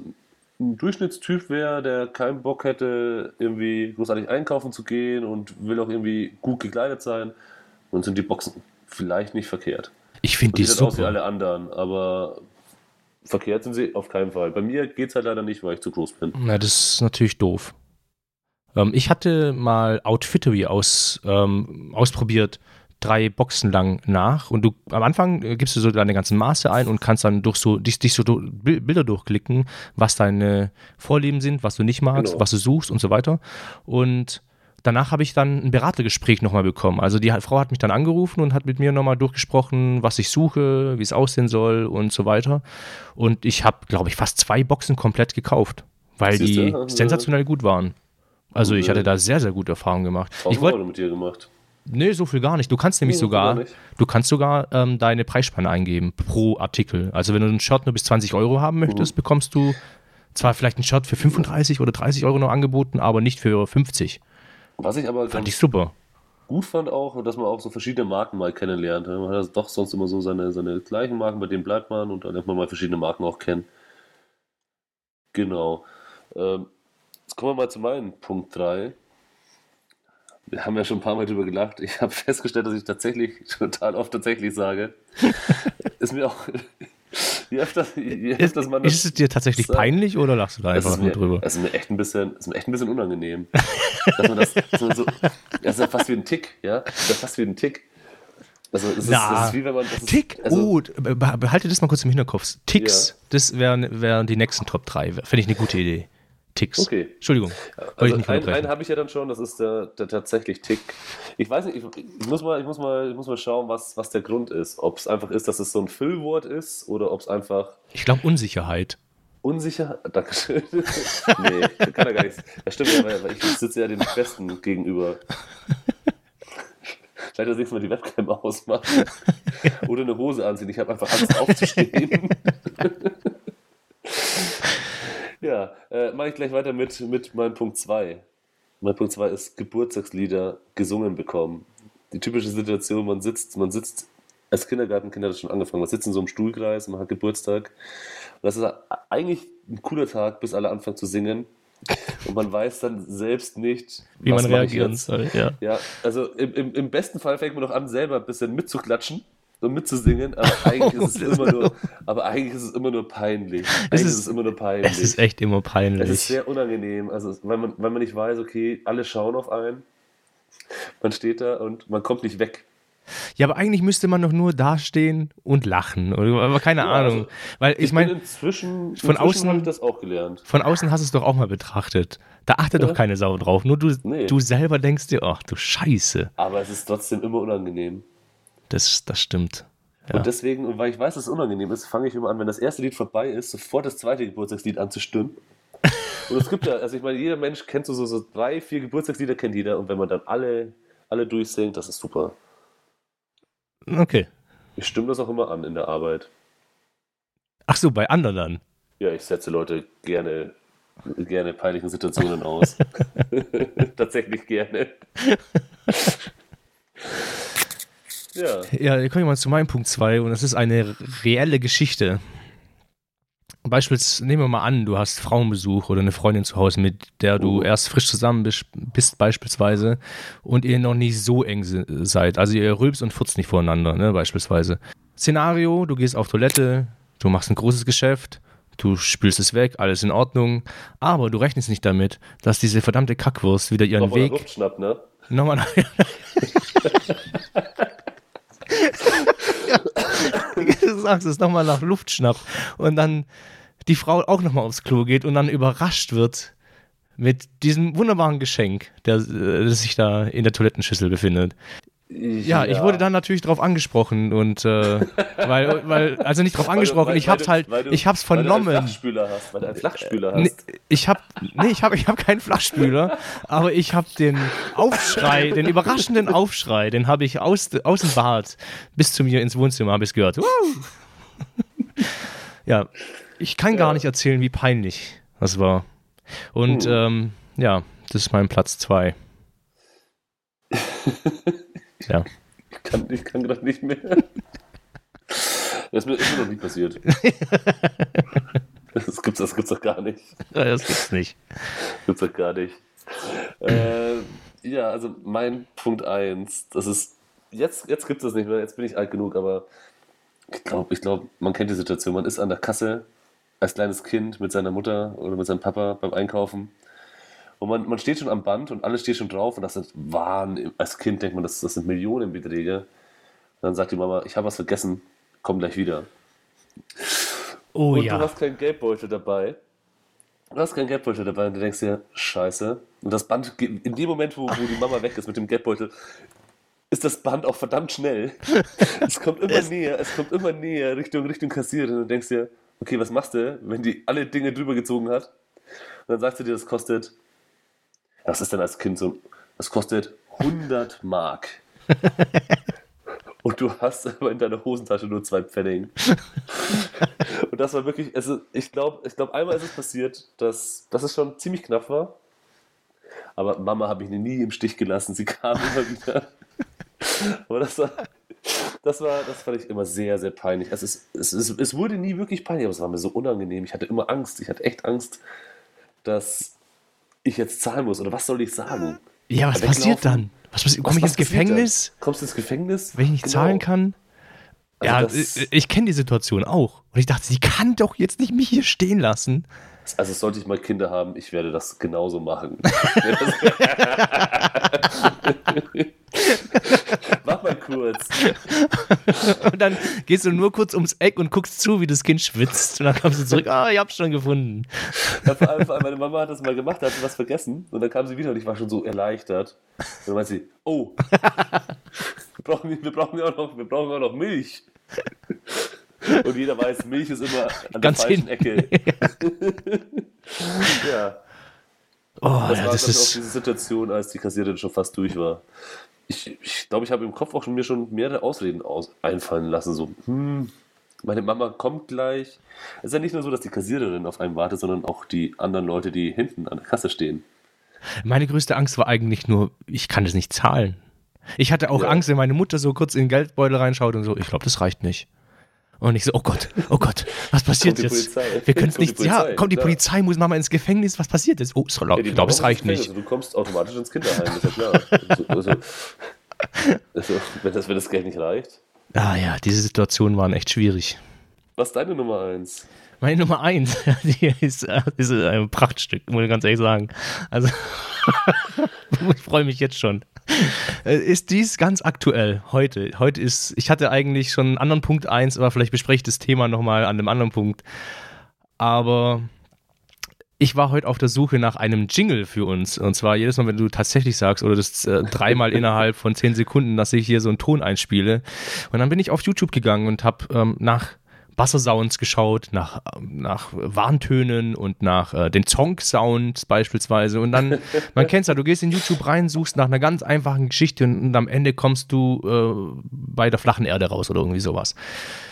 ein Durchschnittstyp wäre, der keinen Bock hätte, irgendwie großartig einkaufen zu gehen und will auch irgendwie gut gekleidet sein, dann sind die Boxen vielleicht nicht verkehrt. ich finde die sehen aus wie super. alle anderen, aber verkehrt sind sie auf keinen Fall. Bei mir geht es halt leider nicht, weil ich zu groß bin. Na, das ist natürlich doof. Ähm, ich hatte mal Outfittery aus, ähm, ausprobiert, drei Boxen lang nach. Und du am Anfang äh, gibst du so deine ganzen Maße ein und kannst dann durch so dich, dich so du- Bil- Bilder durchklicken, was deine Vorlieben sind, was du nicht magst, Genau. was du suchst und so weiter. Und danach habe ich dann ein Beratergespräch nochmal bekommen. Also die Frau hat mich dann angerufen und hat mit mir nochmal durchgesprochen, was ich suche, wie es aussehen soll und so weiter. Und ich habe, glaube ich, fast zwei Boxen komplett gekauft, weil Siehst die sensationell gut waren. Also ich hatte da sehr, sehr gute Erfahrungen gemacht. Ich 1000 wollte, mit dir gemacht. Nee, so viel gar nicht. Du kannst nämlich Oh, sogar, du kannst sogar ähm, deine Preisspanne eingeben pro Artikel. Also wenn du ein Shirt nur bis 20 Euro haben möchtest, bekommst du zwar vielleicht ein Shirt für 35 oder 30 Euro noch angeboten, aber nicht für 50. Was ich aber Fand ich super. gut fand auch, dass man auch so verschiedene Marken mal kennenlernt. Man hat also doch sonst immer so seine, seine gleichen Marken, bei denen bleibt man und dann lernt man mal verschiedene Marken auch kennen. Genau. Ähm, jetzt kommen wir mal zu meinem Punkt 3. Wir haben ja schon ein paar Mal drüber gelacht. Ich habe festgestellt, dass ich tatsächlich total oft tatsächlich sage. ist mir auch. Je öfter, je Ist, öfters man ist es dir tatsächlich so- peinlich oder lachst du da einfach ist nur drüber? Das ist mir echt ein bisschen, ist mir echt ein bisschen unangenehm. dass man das, so, so, das ist ja fast wie ein Tick, ja? Das ist ja fast wie ein Tick. Also, es ist, Na, ist wie wenn man. Das ist, Tick, also, oh, be- behalte das mal kurz im Hinterkopf. Ticks, das wären, wären die nächsten Top 3. Finde ich eine gute Idee. Ticks. Okay. Entschuldigung. Also nicht einen, einen habe ich ja dann schon, das ist der, der tatsächlich Tick. Ich weiß nicht, ich, ich, muss mal, ich, muss mal, ich muss mal schauen, was, was der Grund ist. Ob es einfach ist, dass es so ein Füllwort ist oder ob es einfach Ich glaube Unsicherheit. unsicher. Dankeschön. nee, kann er gar nicht. Das stimmt ja, weil weil ich sitze ja den Besten gegenüber. Vielleicht das nächste Mal die Webcam ausmachen. Oder eine Hose anziehen. Ich habe einfach Angst aufzustehen. ja, äh, mache ich gleich weiter mit, mit meinem Punkt 2. Mein Punkt 2 ist Geburtstagslieder gesungen bekommen. Die typische Situation, man sitzt, man sitzt als Kindergartenkind hat das schon angefangen. Man sitzt in so einem Stuhlkreis, man hat Geburtstag. Und das ist eigentlich ein cooler Tag, bis alle anfangen zu singen. Und man weiß dann selbst nicht, Wie man reagieren soll. Ja. Ja, also im, im, im besten Fall fängt man noch an, selber ein bisschen mitzuklatschen und mitzusingen, aber eigentlich ist es immer nur, aber eigentlich ist es immer nur peinlich. Eigentlich ist, ist- es immer nur peinlich. Es ist echt immer Es ist peinlich. sehr unangenehm, also weil man, weil man nicht weiß, okay, alle schauen auf einen, man steht da und man kommt nicht weg. Ja, aber eigentlich müsste man doch nur dastehen und lachen. Oder, aber keine Ja, Ahnung. also, Weil ich bin meine, inzwischen, inzwischen außen- habe ich das auch gelernt. von außen hast du es doch auch mal betrachtet. Da achtet Ja. doch keine Sau drauf. Nur du, Nee. du selber denkst dir, ach du Scheiße. Aber es ist trotzdem immer unangenehm. Das, das stimmt. Ja. Und deswegen, und weil ich weiß, dass es unangenehm ist, fange ich immer an, wenn das erste Lied vorbei ist, sofort das zweite Geburtstagslied anzustimmen. Und es gibt ja, also ich meine, jeder Mensch kennt so, so, so drei, vier Geburtstagslieder, kennt jeder. Und wenn man dann alle, alle durchsingt, das ist super. Okay. Ich stimme das auch immer an in der Arbeit. Ach so, bei anderen dann. Ja, ich setze Leute gerne, gerne peinlichen Situationen aus. Tatsächlich gerne. ja. Ja, dann kommen wir mal zu meinem Punkt 2 und das ist eine reelle Geschichte. Beispielsweise, nehmen wir mal an, du hast Frauenbesuch oder eine Freundin zu Hause, mit der du Mhm. erst frisch zusammen bist, bist beispielsweise und ihr noch nicht so eng se- seid. Also ihr rülpst und furzt nicht voreinander, ne, beispielsweise. Szenario, du gehst auf Toilette, du machst ein großes Geschäft, du spülst es weg, alles in Ordnung, aber du rechnest nicht damit, dass diese verdammte Kackwurst wieder ihren Nochmal Weg... Luft schnappt, ne? Nochmal nach. du sagst es nochmal nach Luft schnappt und dann die Frau auch nochmal aufs Klo geht und dann überrascht wird mit diesem wunderbaren Geschenk, der, äh, das sich da in der Toilettenschüssel befindet. Ja, ich wurde dann natürlich drauf angesprochen und äh, weil, weil, also nicht drauf angesprochen, Weil du- ich hab's weil halt, weil du- ich hab's Weil du einen vernommen. Flachspüler hast, weil du einen Flachspüler Nee, hast. ich habe nee, ich habe ich hab keinen Flachspüler, aber ich habe den Aufschrei, den überraschenden Aufschrei, den habe ich aus, aus dem Bad bis zu mir ins Wohnzimmer habe ich gehört. Ja, ich kann gar Ja. nicht erzählen, wie peinlich das war. Und Hm. ähm, ja, das ist mein Platz zwei. ja. Ich kann, ich kann gerade nicht mehr. Das ist mir, ist mir noch nie passiert. Das gibt's, das gibt's doch gar nicht. Das gibt's nicht. Gibt's doch gar nicht. Äh, ja, also mein Punkt 1, das ist, jetzt, jetzt gibt es das nicht mehr, jetzt bin ich alt genug, aber ich glaube, ich glaub, man kennt die Situation, man ist an der Kasse als kleines Kind mit seiner Mutter oder mit seinem Papa beim Einkaufen und man, man steht schon am Band und alles steht schon drauf und das sind Wahn, als Kind denkt man, das, das sind Millionenbeträge. Und dann sagt die Mama, ich habe was vergessen, komm gleich wieder. Oh und ja. du hast keinen Geldbeutel dabei. Du hast keinen Geldbeutel dabei und du denkst dir, scheiße. Und das Band, in dem Moment, wo, wo die Mama weg ist mit dem Geldbeutel, ist das Band auch verdammt schnell. es kommt immer näher, es kommt immer näher Richtung, Richtung Kassiererin und du denkst dir, okay, was machst du, wenn die alle Dinge drüber gezogen hat? Und dann sagt sie dir, das kostet, was ist denn als Kind so, das kostet 100 Mark. Und du hast aber in deiner Hosentasche nur zwei Pfennig. Und das war wirklich, also ich glaube, ich glaub, einmal ist es passiert, dass, dass es schon ziemlich knapp war. Aber Mama habe ich nie im Stich gelassen, sie kam immer wieder. Aber das war, das war, das fand ich immer sehr, sehr peinlich. Also es, es, es, es wurde nie wirklich peinlich, aber es war mir so unangenehm. Ich hatte immer Angst, ich hatte echt Angst, dass ich jetzt zahlen muss. Oder was soll ich sagen? Ja, was passiert dann? Was passiert? Komme ich ins was Gefängnis? dann? Kommst du ins Gefängnis? wenn ich nicht Genau. zahlen kann. Also ja, ich, ich kenne die Situation auch. Und ich dachte, sie kann doch jetzt nicht mich hier stehen lassen. Also sollte ich mal Kinder haben, ich werde das genauso machen. Mach mal kurz. Und dann gehst du nur kurz ums Eck und guckst zu, wie das Kind schwitzt. Und dann kommst du zurück, ah, ich hab's schon gefunden. Ja, vor, allem, vor allem meine Mama hat das mal gemacht, hat was vergessen und dann kam sie wieder und ich war schon so erleichtert. Und dann meinte sie, oh, wir brauchen, wir brauchen, auch, noch, wir brauchen auch noch Milch. Und jeder weiß, Milch ist immer an Ganz der falschen hinten. Ecke. ja, Oh, das ja, war das glaub ich, auch ist. diese Situation, als die Kassiererin schon fast durch war. Ich, ich glaube, ich habe im Kopf auch schon, mir schon mehrere Ausreden aus, einfallen lassen. So, hm, meine Mama kommt gleich. Es ist ja nicht nur so, dass die Kassiererin auf einen wartet, sondern auch die anderen Leute, die hinten an der Kasse stehen. Meine größte Angst war eigentlich nur, ich kann es nicht zahlen. Ich hatte auch Ja. Angst, wenn meine Mutter so kurz in den Geldbeutel reinschaut und so, ich glaube, das reicht nicht. Und ich so, oh Gott, oh Gott, was passiert jetzt? Polizei. Wir können es nicht, ja, kommt die klar. Polizei, muss Mama ins Gefängnis, was passiert jetzt? Oh, so, Ja, ich glaube, es reicht nicht. Gefängnis. Du kommst automatisch ins Kinderheim, ist ja klar. Also, also, also, wenn, das, wenn das Geld nicht reicht. Ah ja, diese Situationen waren echt schwierig. Was ist deine Nummer eins? Meine Nummer eins, die ist, äh, ist ein Prachtstück, muss ich ganz ehrlich sagen. Also, ich freue mich jetzt schon. Äh, Ist dies ganz aktuell heute? Heute ist, ich hatte eigentlich schon einen anderen Punkt eins, aber vielleicht bespreche ich das Thema nochmal an einem anderen Punkt. Aber ich war heute auf der Suche nach einem Jingle für uns. Und zwar jedes Mal, wenn du tatsächlich sagst, oder das äh, dreimal innerhalb von zehn Sekunden, dass ich hier so einen Ton einspiele. Und dann bin ich auf YouTube gegangen und habe ähm, nach Buzzer-Sounds geschaut, nach, nach Warntönen und nach äh, den Zonk-Sounds beispielsweise. Und dann, man kennt's ja, du gehst in YouTube rein, suchst nach einer ganz einfachen Geschichte und, und am Ende kommst du äh, bei der flachen Erde raus oder irgendwie sowas.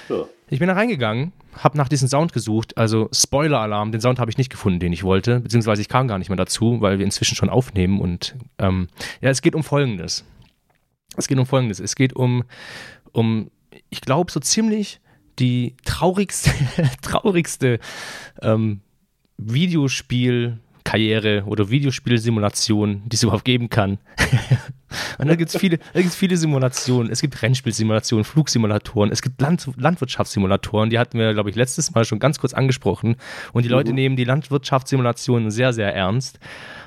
Ja. Ich bin da reingegangen, habe nach diesem Sound gesucht, also Spoiler-Alarm, den Sound habe ich nicht gefunden, den ich wollte, beziehungsweise ich kam gar nicht mehr dazu, weil wir inzwischen schon aufnehmen und ähm, ja, es geht um Folgendes. Es geht um Folgendes. Es geht um, um ich glaube, so ziemlich die traurigste, traurigste ähm, Videospielkarriere oder Videospielsimulation, die es überhaupt geben kann. Und da gibt es viele, da gibt's viele Simulationen. Es gibt Rennspielsimulationen, Flugsimulatoren, es gibt Land, Landwirtschaftssimulatoren, die hatten wir, glaube ich, letztes Mal schon ganz kurz angesprochen. Und die Leute nehmen die Landwirtschaftssimulationen sehr, sehr ernst.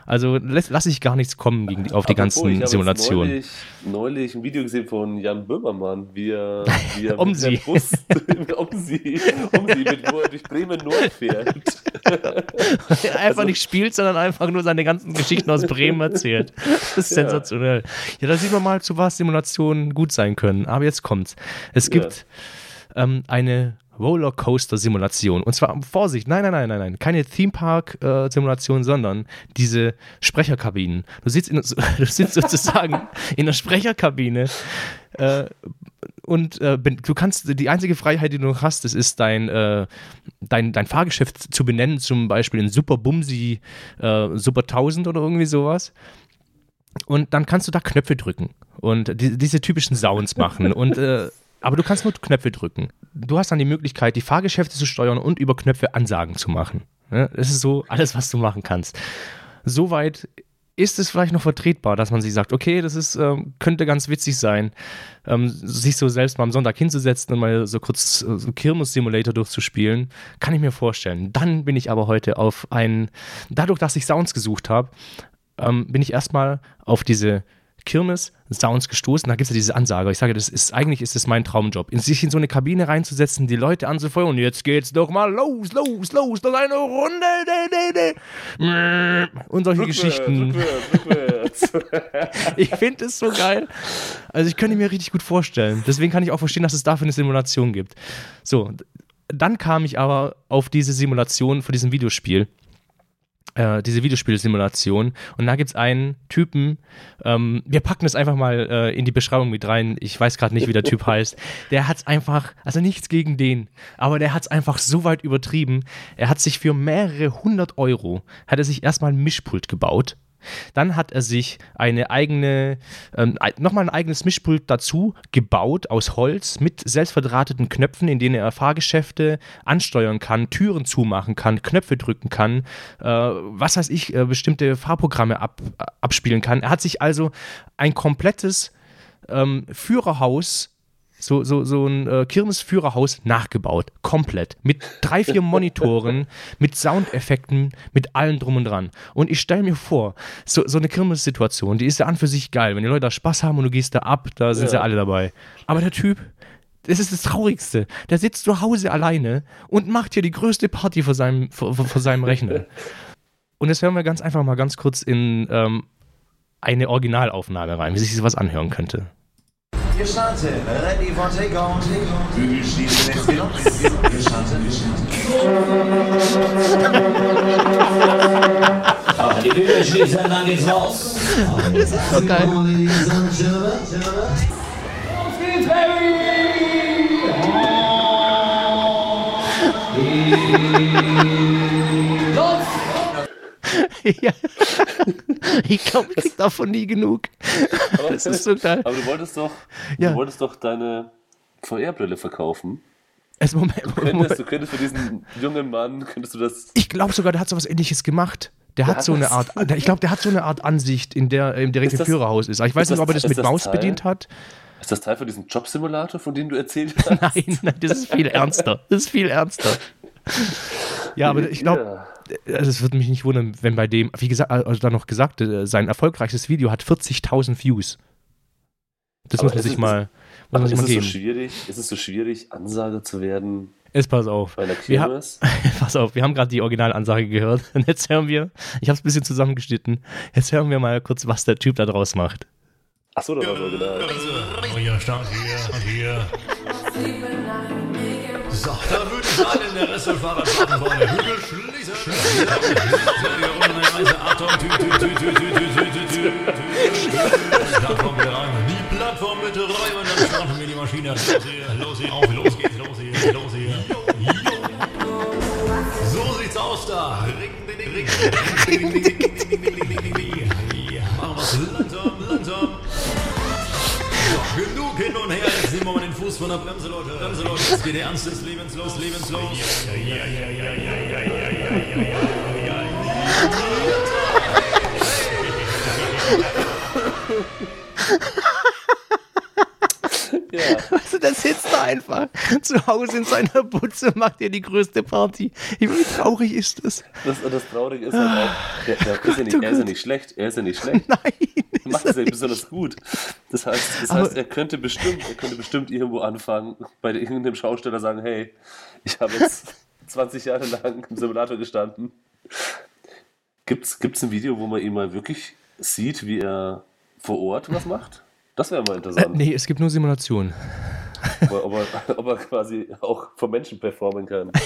Also lasse ich gar nichts kommen gegen die, auf die ganzen habe jetzt Simulationen. Neulich, neulich ein Video gesehen von Jan Böhmermann, wie er, wie er Um mit sie. Bus, um sie, um sie, mit, wo er durch Bremen Nord fährt. Einfach nicht spielt, sondern einfach nur seine ganzen Geschichten aus Bremen erzählt. Das ist Ja. sensationell. Ja, da sieht man mal, zu was Simulationen gut sein können. Aber jetzt kommt's. Es gibt ähm, eine Rollercoaster-Simulation. Und zwar, Vorsicht, nein, nein, nein, nein, nein, keine Theme-Park-Simulation, sondern diese Sprecherkabinen. Du sitzt, in, du sitzt sozusagen in der Sprecherkabine äh, und äh, du kannst, die einzige Freiheit, die du noch hast, das ist dein, äh, dein, dein Fahrgeschäft zu benennen, zum Beispiel in Super Bumsi, äh, Super 1000 oder irgendwie sowas. Und dann kannst du da Knöpfe drücken und die, diese typischen Sounds machen. Und, äh, aber du kannst nur Knöpfe drücken. Du hast dann die Möglichkeit, die Fahrgeschäfte zu steuern und über Knöpfe Ansagen zu machen. Das ist so alles, was du machen kannst. Soweit ist es vielleicht noch vertretbar, dass man sich sagt, okay, das ist, ähm, könnte ganz witzig sein, ähm, sich so selbst mal am Sonntag hinzusetzen und mal so kurz äh, so Kirmes-Simulator durchzuspielen, kann ich mir vorstellen. Dann bin ich aber heute auf einen, dadurch, dass ich Sounds gesucht habe, ähm, bin ich erstmal auf diese Kirmes-Sounds gestoßen. Da gibt es ja diese Ansage. Ich sage, das ist eigentlich ist das mein Traumjob. In sich in so eine Kabine reinzusetzen, die Leute anzufeuern und jetzt geht's doch mal los, los, los, noch eine Runde. de, de, de. Und solche Geschichten. Rückwärts, rückwärts. Ich finde es so geil. Also ich könnte mir richtig gut vorstellen. Deswegen kann ich auch verstehen, dass es dafür eine Simulation gibt. So, dann kam ich aber auf diese Simulation von diesem Videospiel. Äh, diese Videospielsimulation. Und da gibt es einen Typen, ähm, wir packen es einfach mal äh, in die Beschreibung mit rein. Ich weiß gerade nicht, wie der Typ heißt. Der hat es einfach, also nichts gegen den, aber der hat es einfach so weit übertrieben. Er hat sich für mehrere hundert Euro, hat er sich erstmal ein Mischpult gebaut. Dann hat er sich eine eigene, ähm, nochmal ein eigenes Mischpult dazu gebaut aus Holz mit selbstverdrahteten Knöpfen, in denen er Fahrgeschäfte ansteuern kann, Türen zumachen kann, Knöpfe drücken kann, äh, was weiß ich, äh, bestimmte Fahrprogramme ab, abspielen kann. Er hat sich also ein komplettes ähm, Führerhaus So, so, so ein äh, Kirmesführerhaus nachgebaut. Komplett. Mit drei, vier Monitoren, mit Soundeffekten, mit allem drum und dran. Und ich stelle mir vor, so, so eine Kirmessituation, die ist ja an für sich geil. Wenn die Leute da Spaß haben und du gehst da ab, da sind Ja. sie alle dabei. Aber der Typ, das ist das Traurigste. Der sitzt zu Hause alleine und macht hier die größte Party vor seinem, vor, vor seinem Rechner. Und jetzt hören wir ganz einfach mal ganz kurz in ähm, eine Originalaufnahme rein, wie sich sowas anhören könnte. Geschnallte, ready for takeout. Bügel schließen ins Gelock. Geschnallte, geschnallte. Die Bügel schließen, dann geht's raus. Das ist so geil. Los! ja. Ich glaube, ich krieg davon nie genug. Aber, Das ist so geil. aber du wolltest doch, Ja. du wolltest doch deine VR-Brille verkaufen. Es, Moment, Du könntest, Moment. du könntest für diesen jungen Mann, könntest du das. Ich glaube sogar, der hat so was ähnliches gemacht. Der hat hat so eine? Art, ich glaube, der hat so eine Art Ansicht, in der er im direkten das- Führerhaus ist. Aber ich weiß nicht, ob er das mit das Maus Teil? bedient hat. Ist das Teil von diesem Jobsimulator, von dem du erzählt hast? Nein, nein, das ist viel ernster. Das ist viel ernster. Ja, aber ich glaube. Also es würde mich nicht wundern, wenn bei dem, wie gesagt, also da noch gesagt, äh, sein erfolgreichstes Video hat 40.000 Views. Das Aber muss man sich es- mal, muss Aber man sich mal es so geben. schwierig? Ist es so schwierig, Ansage zu werden Jetzt pass auf. bei einer Wir? Pass auf, wir haben gerade die Originalansage gehört. Und jetzt hören wir, ich habe es ein bisschen zusammengeschnitten, jetzt hören wir mal kurz, was der Typ da draus macht. Achso, das war so genau. Oh ja, stand hier, hier. So, da der Resselfahrer starten vorne. Hügel schließen. Schließen. Plattform wieder rein. Die Plattform bitte rein und dann starten wir die Maschine. Los hier, los hier, auf, los geht's, los hier, los hier. So sieht's aus da. Ring, ding, ding, Machen wir's langsam, langsam. Genug hin und her, jetzt sind wir Fuß von der Bremse, Leute. Bremse, Leute, jetzt geht Ernst des Lebens los, Lebens los. Ja, ja, ja, ja. Weißt du, das sitzt da einfach zu Hause in seiner Butze, macht ja die größte Party. Wie traurig ist das? Das, das Traurige ist halt auch, der, der ah, ist ja nicht, er ist ja nicht schlecht, er ist ja nicht schlecht. Nein. Er macht es ja besonders gut. Das heißt, das heißt er, könnte bestimmt, er könnte bestimmt irgendwo anfangen, bei irgendeinem Schausteller sagen, hey, ich habe jetzt 20 Jahre lang im Simulator gestanden. Gibt es ein Video, wo man ihn mal wirklich sieht, wie er vor Ort was macht? Das wäre mal Äh, interessant. nee, es gibt nur Simulationen. ob, er, ob, er, ob er quasi auch vor Menschen performen kann.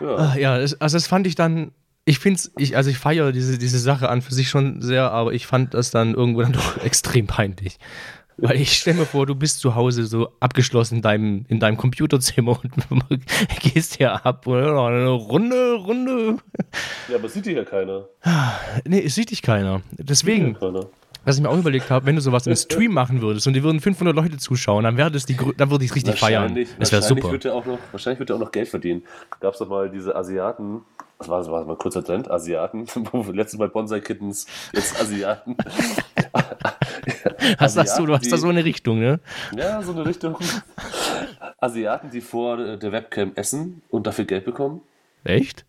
Ja. Ah, Ja, es, also das fand ich dann, ich finde es, ich, also ich feiere diese, diese Sache an für sich schon sehr, aber ich fand das dann irgendwo dann doch extrem peinlich. Weil ich stelle mir vor, du bist zu Hause so abgeschlossen in deinem, in deinem Computerzimmer und gehst hier ab und ja, eine Runde, Runde. ja, aber sieht dich ja keiner. Nee, es sieht dich keiner. Deswegen, keiner. Was ich mir auch überlegt habe, wenn du sowas im Stream machen würdest und die würden 500 Leute zuschauen, dann wäre das die, dann würde ich es richtig feiern. Wahrscheinlich, Das wäre super. Wird er auch noch, wahrscheinlich wird er auch noch Geld verdienen. Gab es doch mal diese Asiaten, das war, das war mal ein kurzer Trend, Asiaten, letztes Mal Bonsai Kittens, jetzt Asiaten. Hast, hast du, du hast da so eine Richtung, ne? Ja, so eine Richtung. Asiaten, die vor der Webcam essen und dafür Geld bekommen. Echt?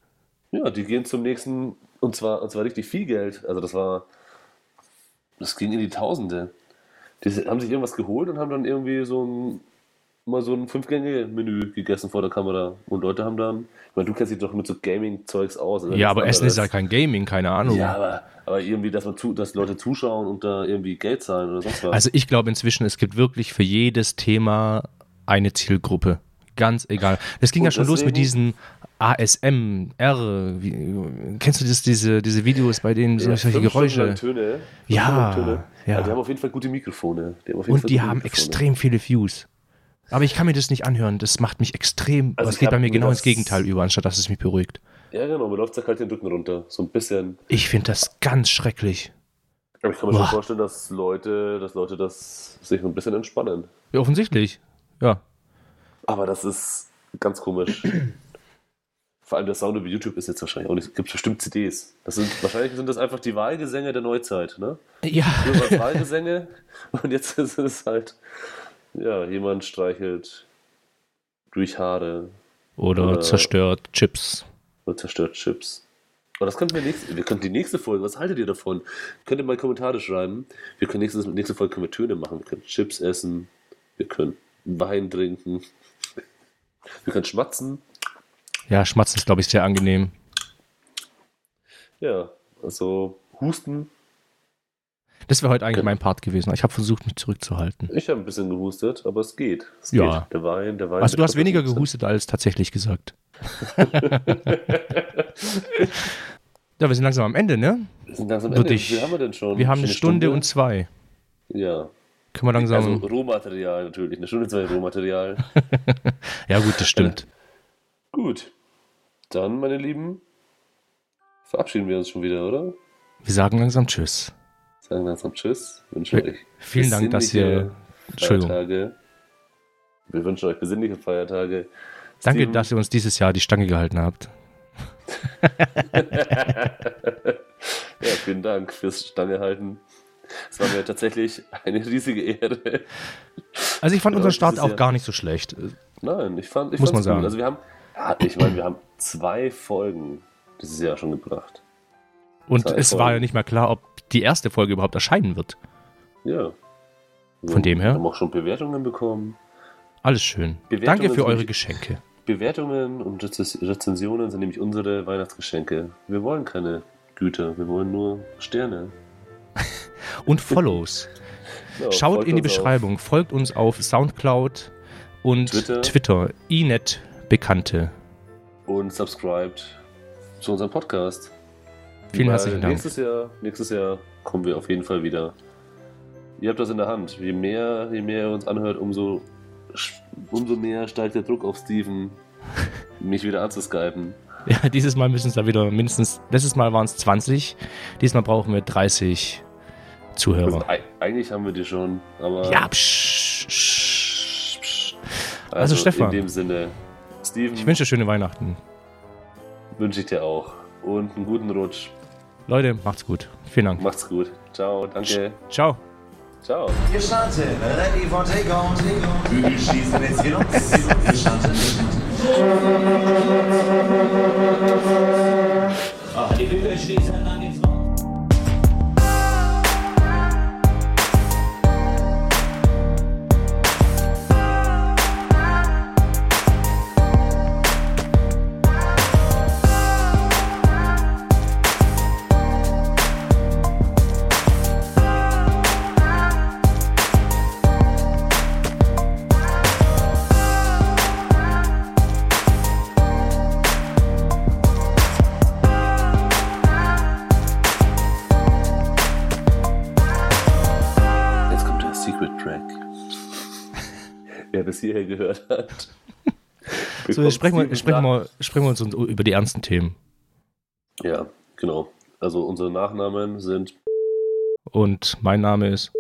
Ja, die gehen zum nächsten, und zwar, und zwar richtig viel Geld. Also das war, das ging in die Tausende. Die haben sich irgendwas geholt und haben dann irgendwie so ein, mal so ein Fünf-Gänge-Menü gegessen vor der Kamera. Und Leute haben dann, ich meine, du kennst dich doch mit so Gaming-Zeugs aus. oder? Ja, Das aber Essen ist ja kein Gaming, keine Ahnung. Ja, aber, aber irgendwie, dass, man zu, dass Leute zuschauen und da irgendwie Geld zahlen oder sonst was. Also ich glaube inzwischen, es gibt wirklich für jedes Thema eine Zielgruppe. Ganz egal. Das ging Und ja schon los mit diesen ASMR. Wie, kennst du das, diese, diese Videos, bei denen Ja, solche Geräusche? Töne. Ja, Töne. ja. Die haben auf jeden Fall gute Mikrofone. Die Und Fall die haben Mikrofone. extrem viele Views. Aber ich kann mir das nicht anhören. Das macht mich extrem. Also das geht bei mir genau ins Gegenteil über, anstatt dass es mich beruhigt. Ja, genau, man läuft sich halt den Rücken runter. So ein bisschen. Ich finde das ganz schrecklich. Aber ich kann mir Boah. schon vorstellen, dass Leute, dass Leute das sich ein bisschen entspannen. Ja, offensichtlich. Ja. Aber das ist ganz komisch. Vor allem der Sound über YouTube ist jetzt wahrscheinlich auch nicht. Gibt bestimmt CDs. Das sind, wahrscheinlich sind das einfach die Wahlgesänge der Neuzeit, ne? Ja. Früher es Wahlgesänge und jetzt ist es halt, ja, jemand streichelt durch Haare Oder Äh. zerstört Chips. und zerstört Chips. Aber das könnten wir nächste, wir könnten die nächste Folge, was haltet ihr davon? Könnt ihr mal Kommentare schreiben. Wir können nächste, nächste Folge können wir Töne machen. Wir können Chips essen, wir können Wein trinken, wir können schmatzen. Ja, Schmatzen ist, glaube ich, sehr angenehm. Ja, also Husten. Das wäre heute eigentlich mein Part gewesen. Ich habe versucht, mich zurückzuhalten. Ich habe ein bisschen gehustet, aber es geht. Es Ja. geht. Der Wein, der Wein. Also du hast weniger gehustet als tatsächlich gesagt. Ja, wir sind langsam am Ende, ne? Wir sind langsam am Ende. Wie viel haben wir denn schon? Wir haben eine Schon Stunde, und zwei. Ja. Können wir langsam. Also Rohmaterial natürlich. Eine Stunde, zwei Rohmaterial. ja, gut, das stimmt. Gut. Dann, meine Lieben, verabschieden wir uns schon wieder, oder? Wir sagen langsam Tschüss. Sagen langsam Tschüss. Wünschen Vi- euch Vielen Dank, dass ihr. Entschuldigung. Feiertage. Wir wünschen euch besinnliche Feiertage. Danke, Steven, dass ihr uns dieses Jahr die Stange gehalten habt. Ja, vielen Dank fürs Stange halten. Es war mir tatsächlich eine riesige Ehre. Also ich fand unseren Start auch gar nicht so schlecht. Nein, ich fand, ich Muss man gut. sagen. Also wir haben, ja, ich meine, wir haben zwei Folgen dieses Jahr schon gebracht. Und Zwei es war Folgen. ja nicht mal klar, ob die erste Folge überhaupt erscheinen wird. Ja. Wir Von dem her? haben auch schon Bewertungen bekommen. Alles schön. Bewertungen Danke für eure Geschenke. Bewertungen und Rezens- Rezensionen sind nämlich unsere Weihnachtsgeschenke. Wir wollen keine Güter, wir wollen nur Sterne. Und Follows. Ja, Schaut in die uns auf Beschreibung. Folgt uns auf Soundcloud und Twitter. Twitter. Inet Bekannte. Und subscribt zu unserem Podcast. Vielen Weil herzlichen Dank. Nächstes Jahr, nächstes Jahr kommen wir auf jeden Fall wieder. Ihr habt das in der Hand. Je mehr, je mehr ihr uns anhört, umso, umso mehr steigt der Druck auf Steven, mich wieder anzuskypen. Ja, dieses Mal müssen es da wieder mindestens, letztes Mal waren es 20, diesmal brauchen wir 30 Also, Zuhörer. ei- eigentlich haben wir die schon, aber Ja, psch, psch. also, Also, Stefan. In dem Sinne, Steven, Ich wünsche schöne Weihnachten. wünsche ich dir auch. Und einen guten Rutsch. Leute, macht's gut. Vielen Dank. Macht's gut. Ciao, danke. Ciao. Ciao. Wir starten, ready for take on. Wir schießen jetzt hier los. Wir starten. Jetzt hierher gehört hat. So, jetzt sprechen wir, sprechen, wir, sprechen wir uns über die ernsten Themen. Ja, genau. Also unsere Nachnamen sind Und mein Name ist.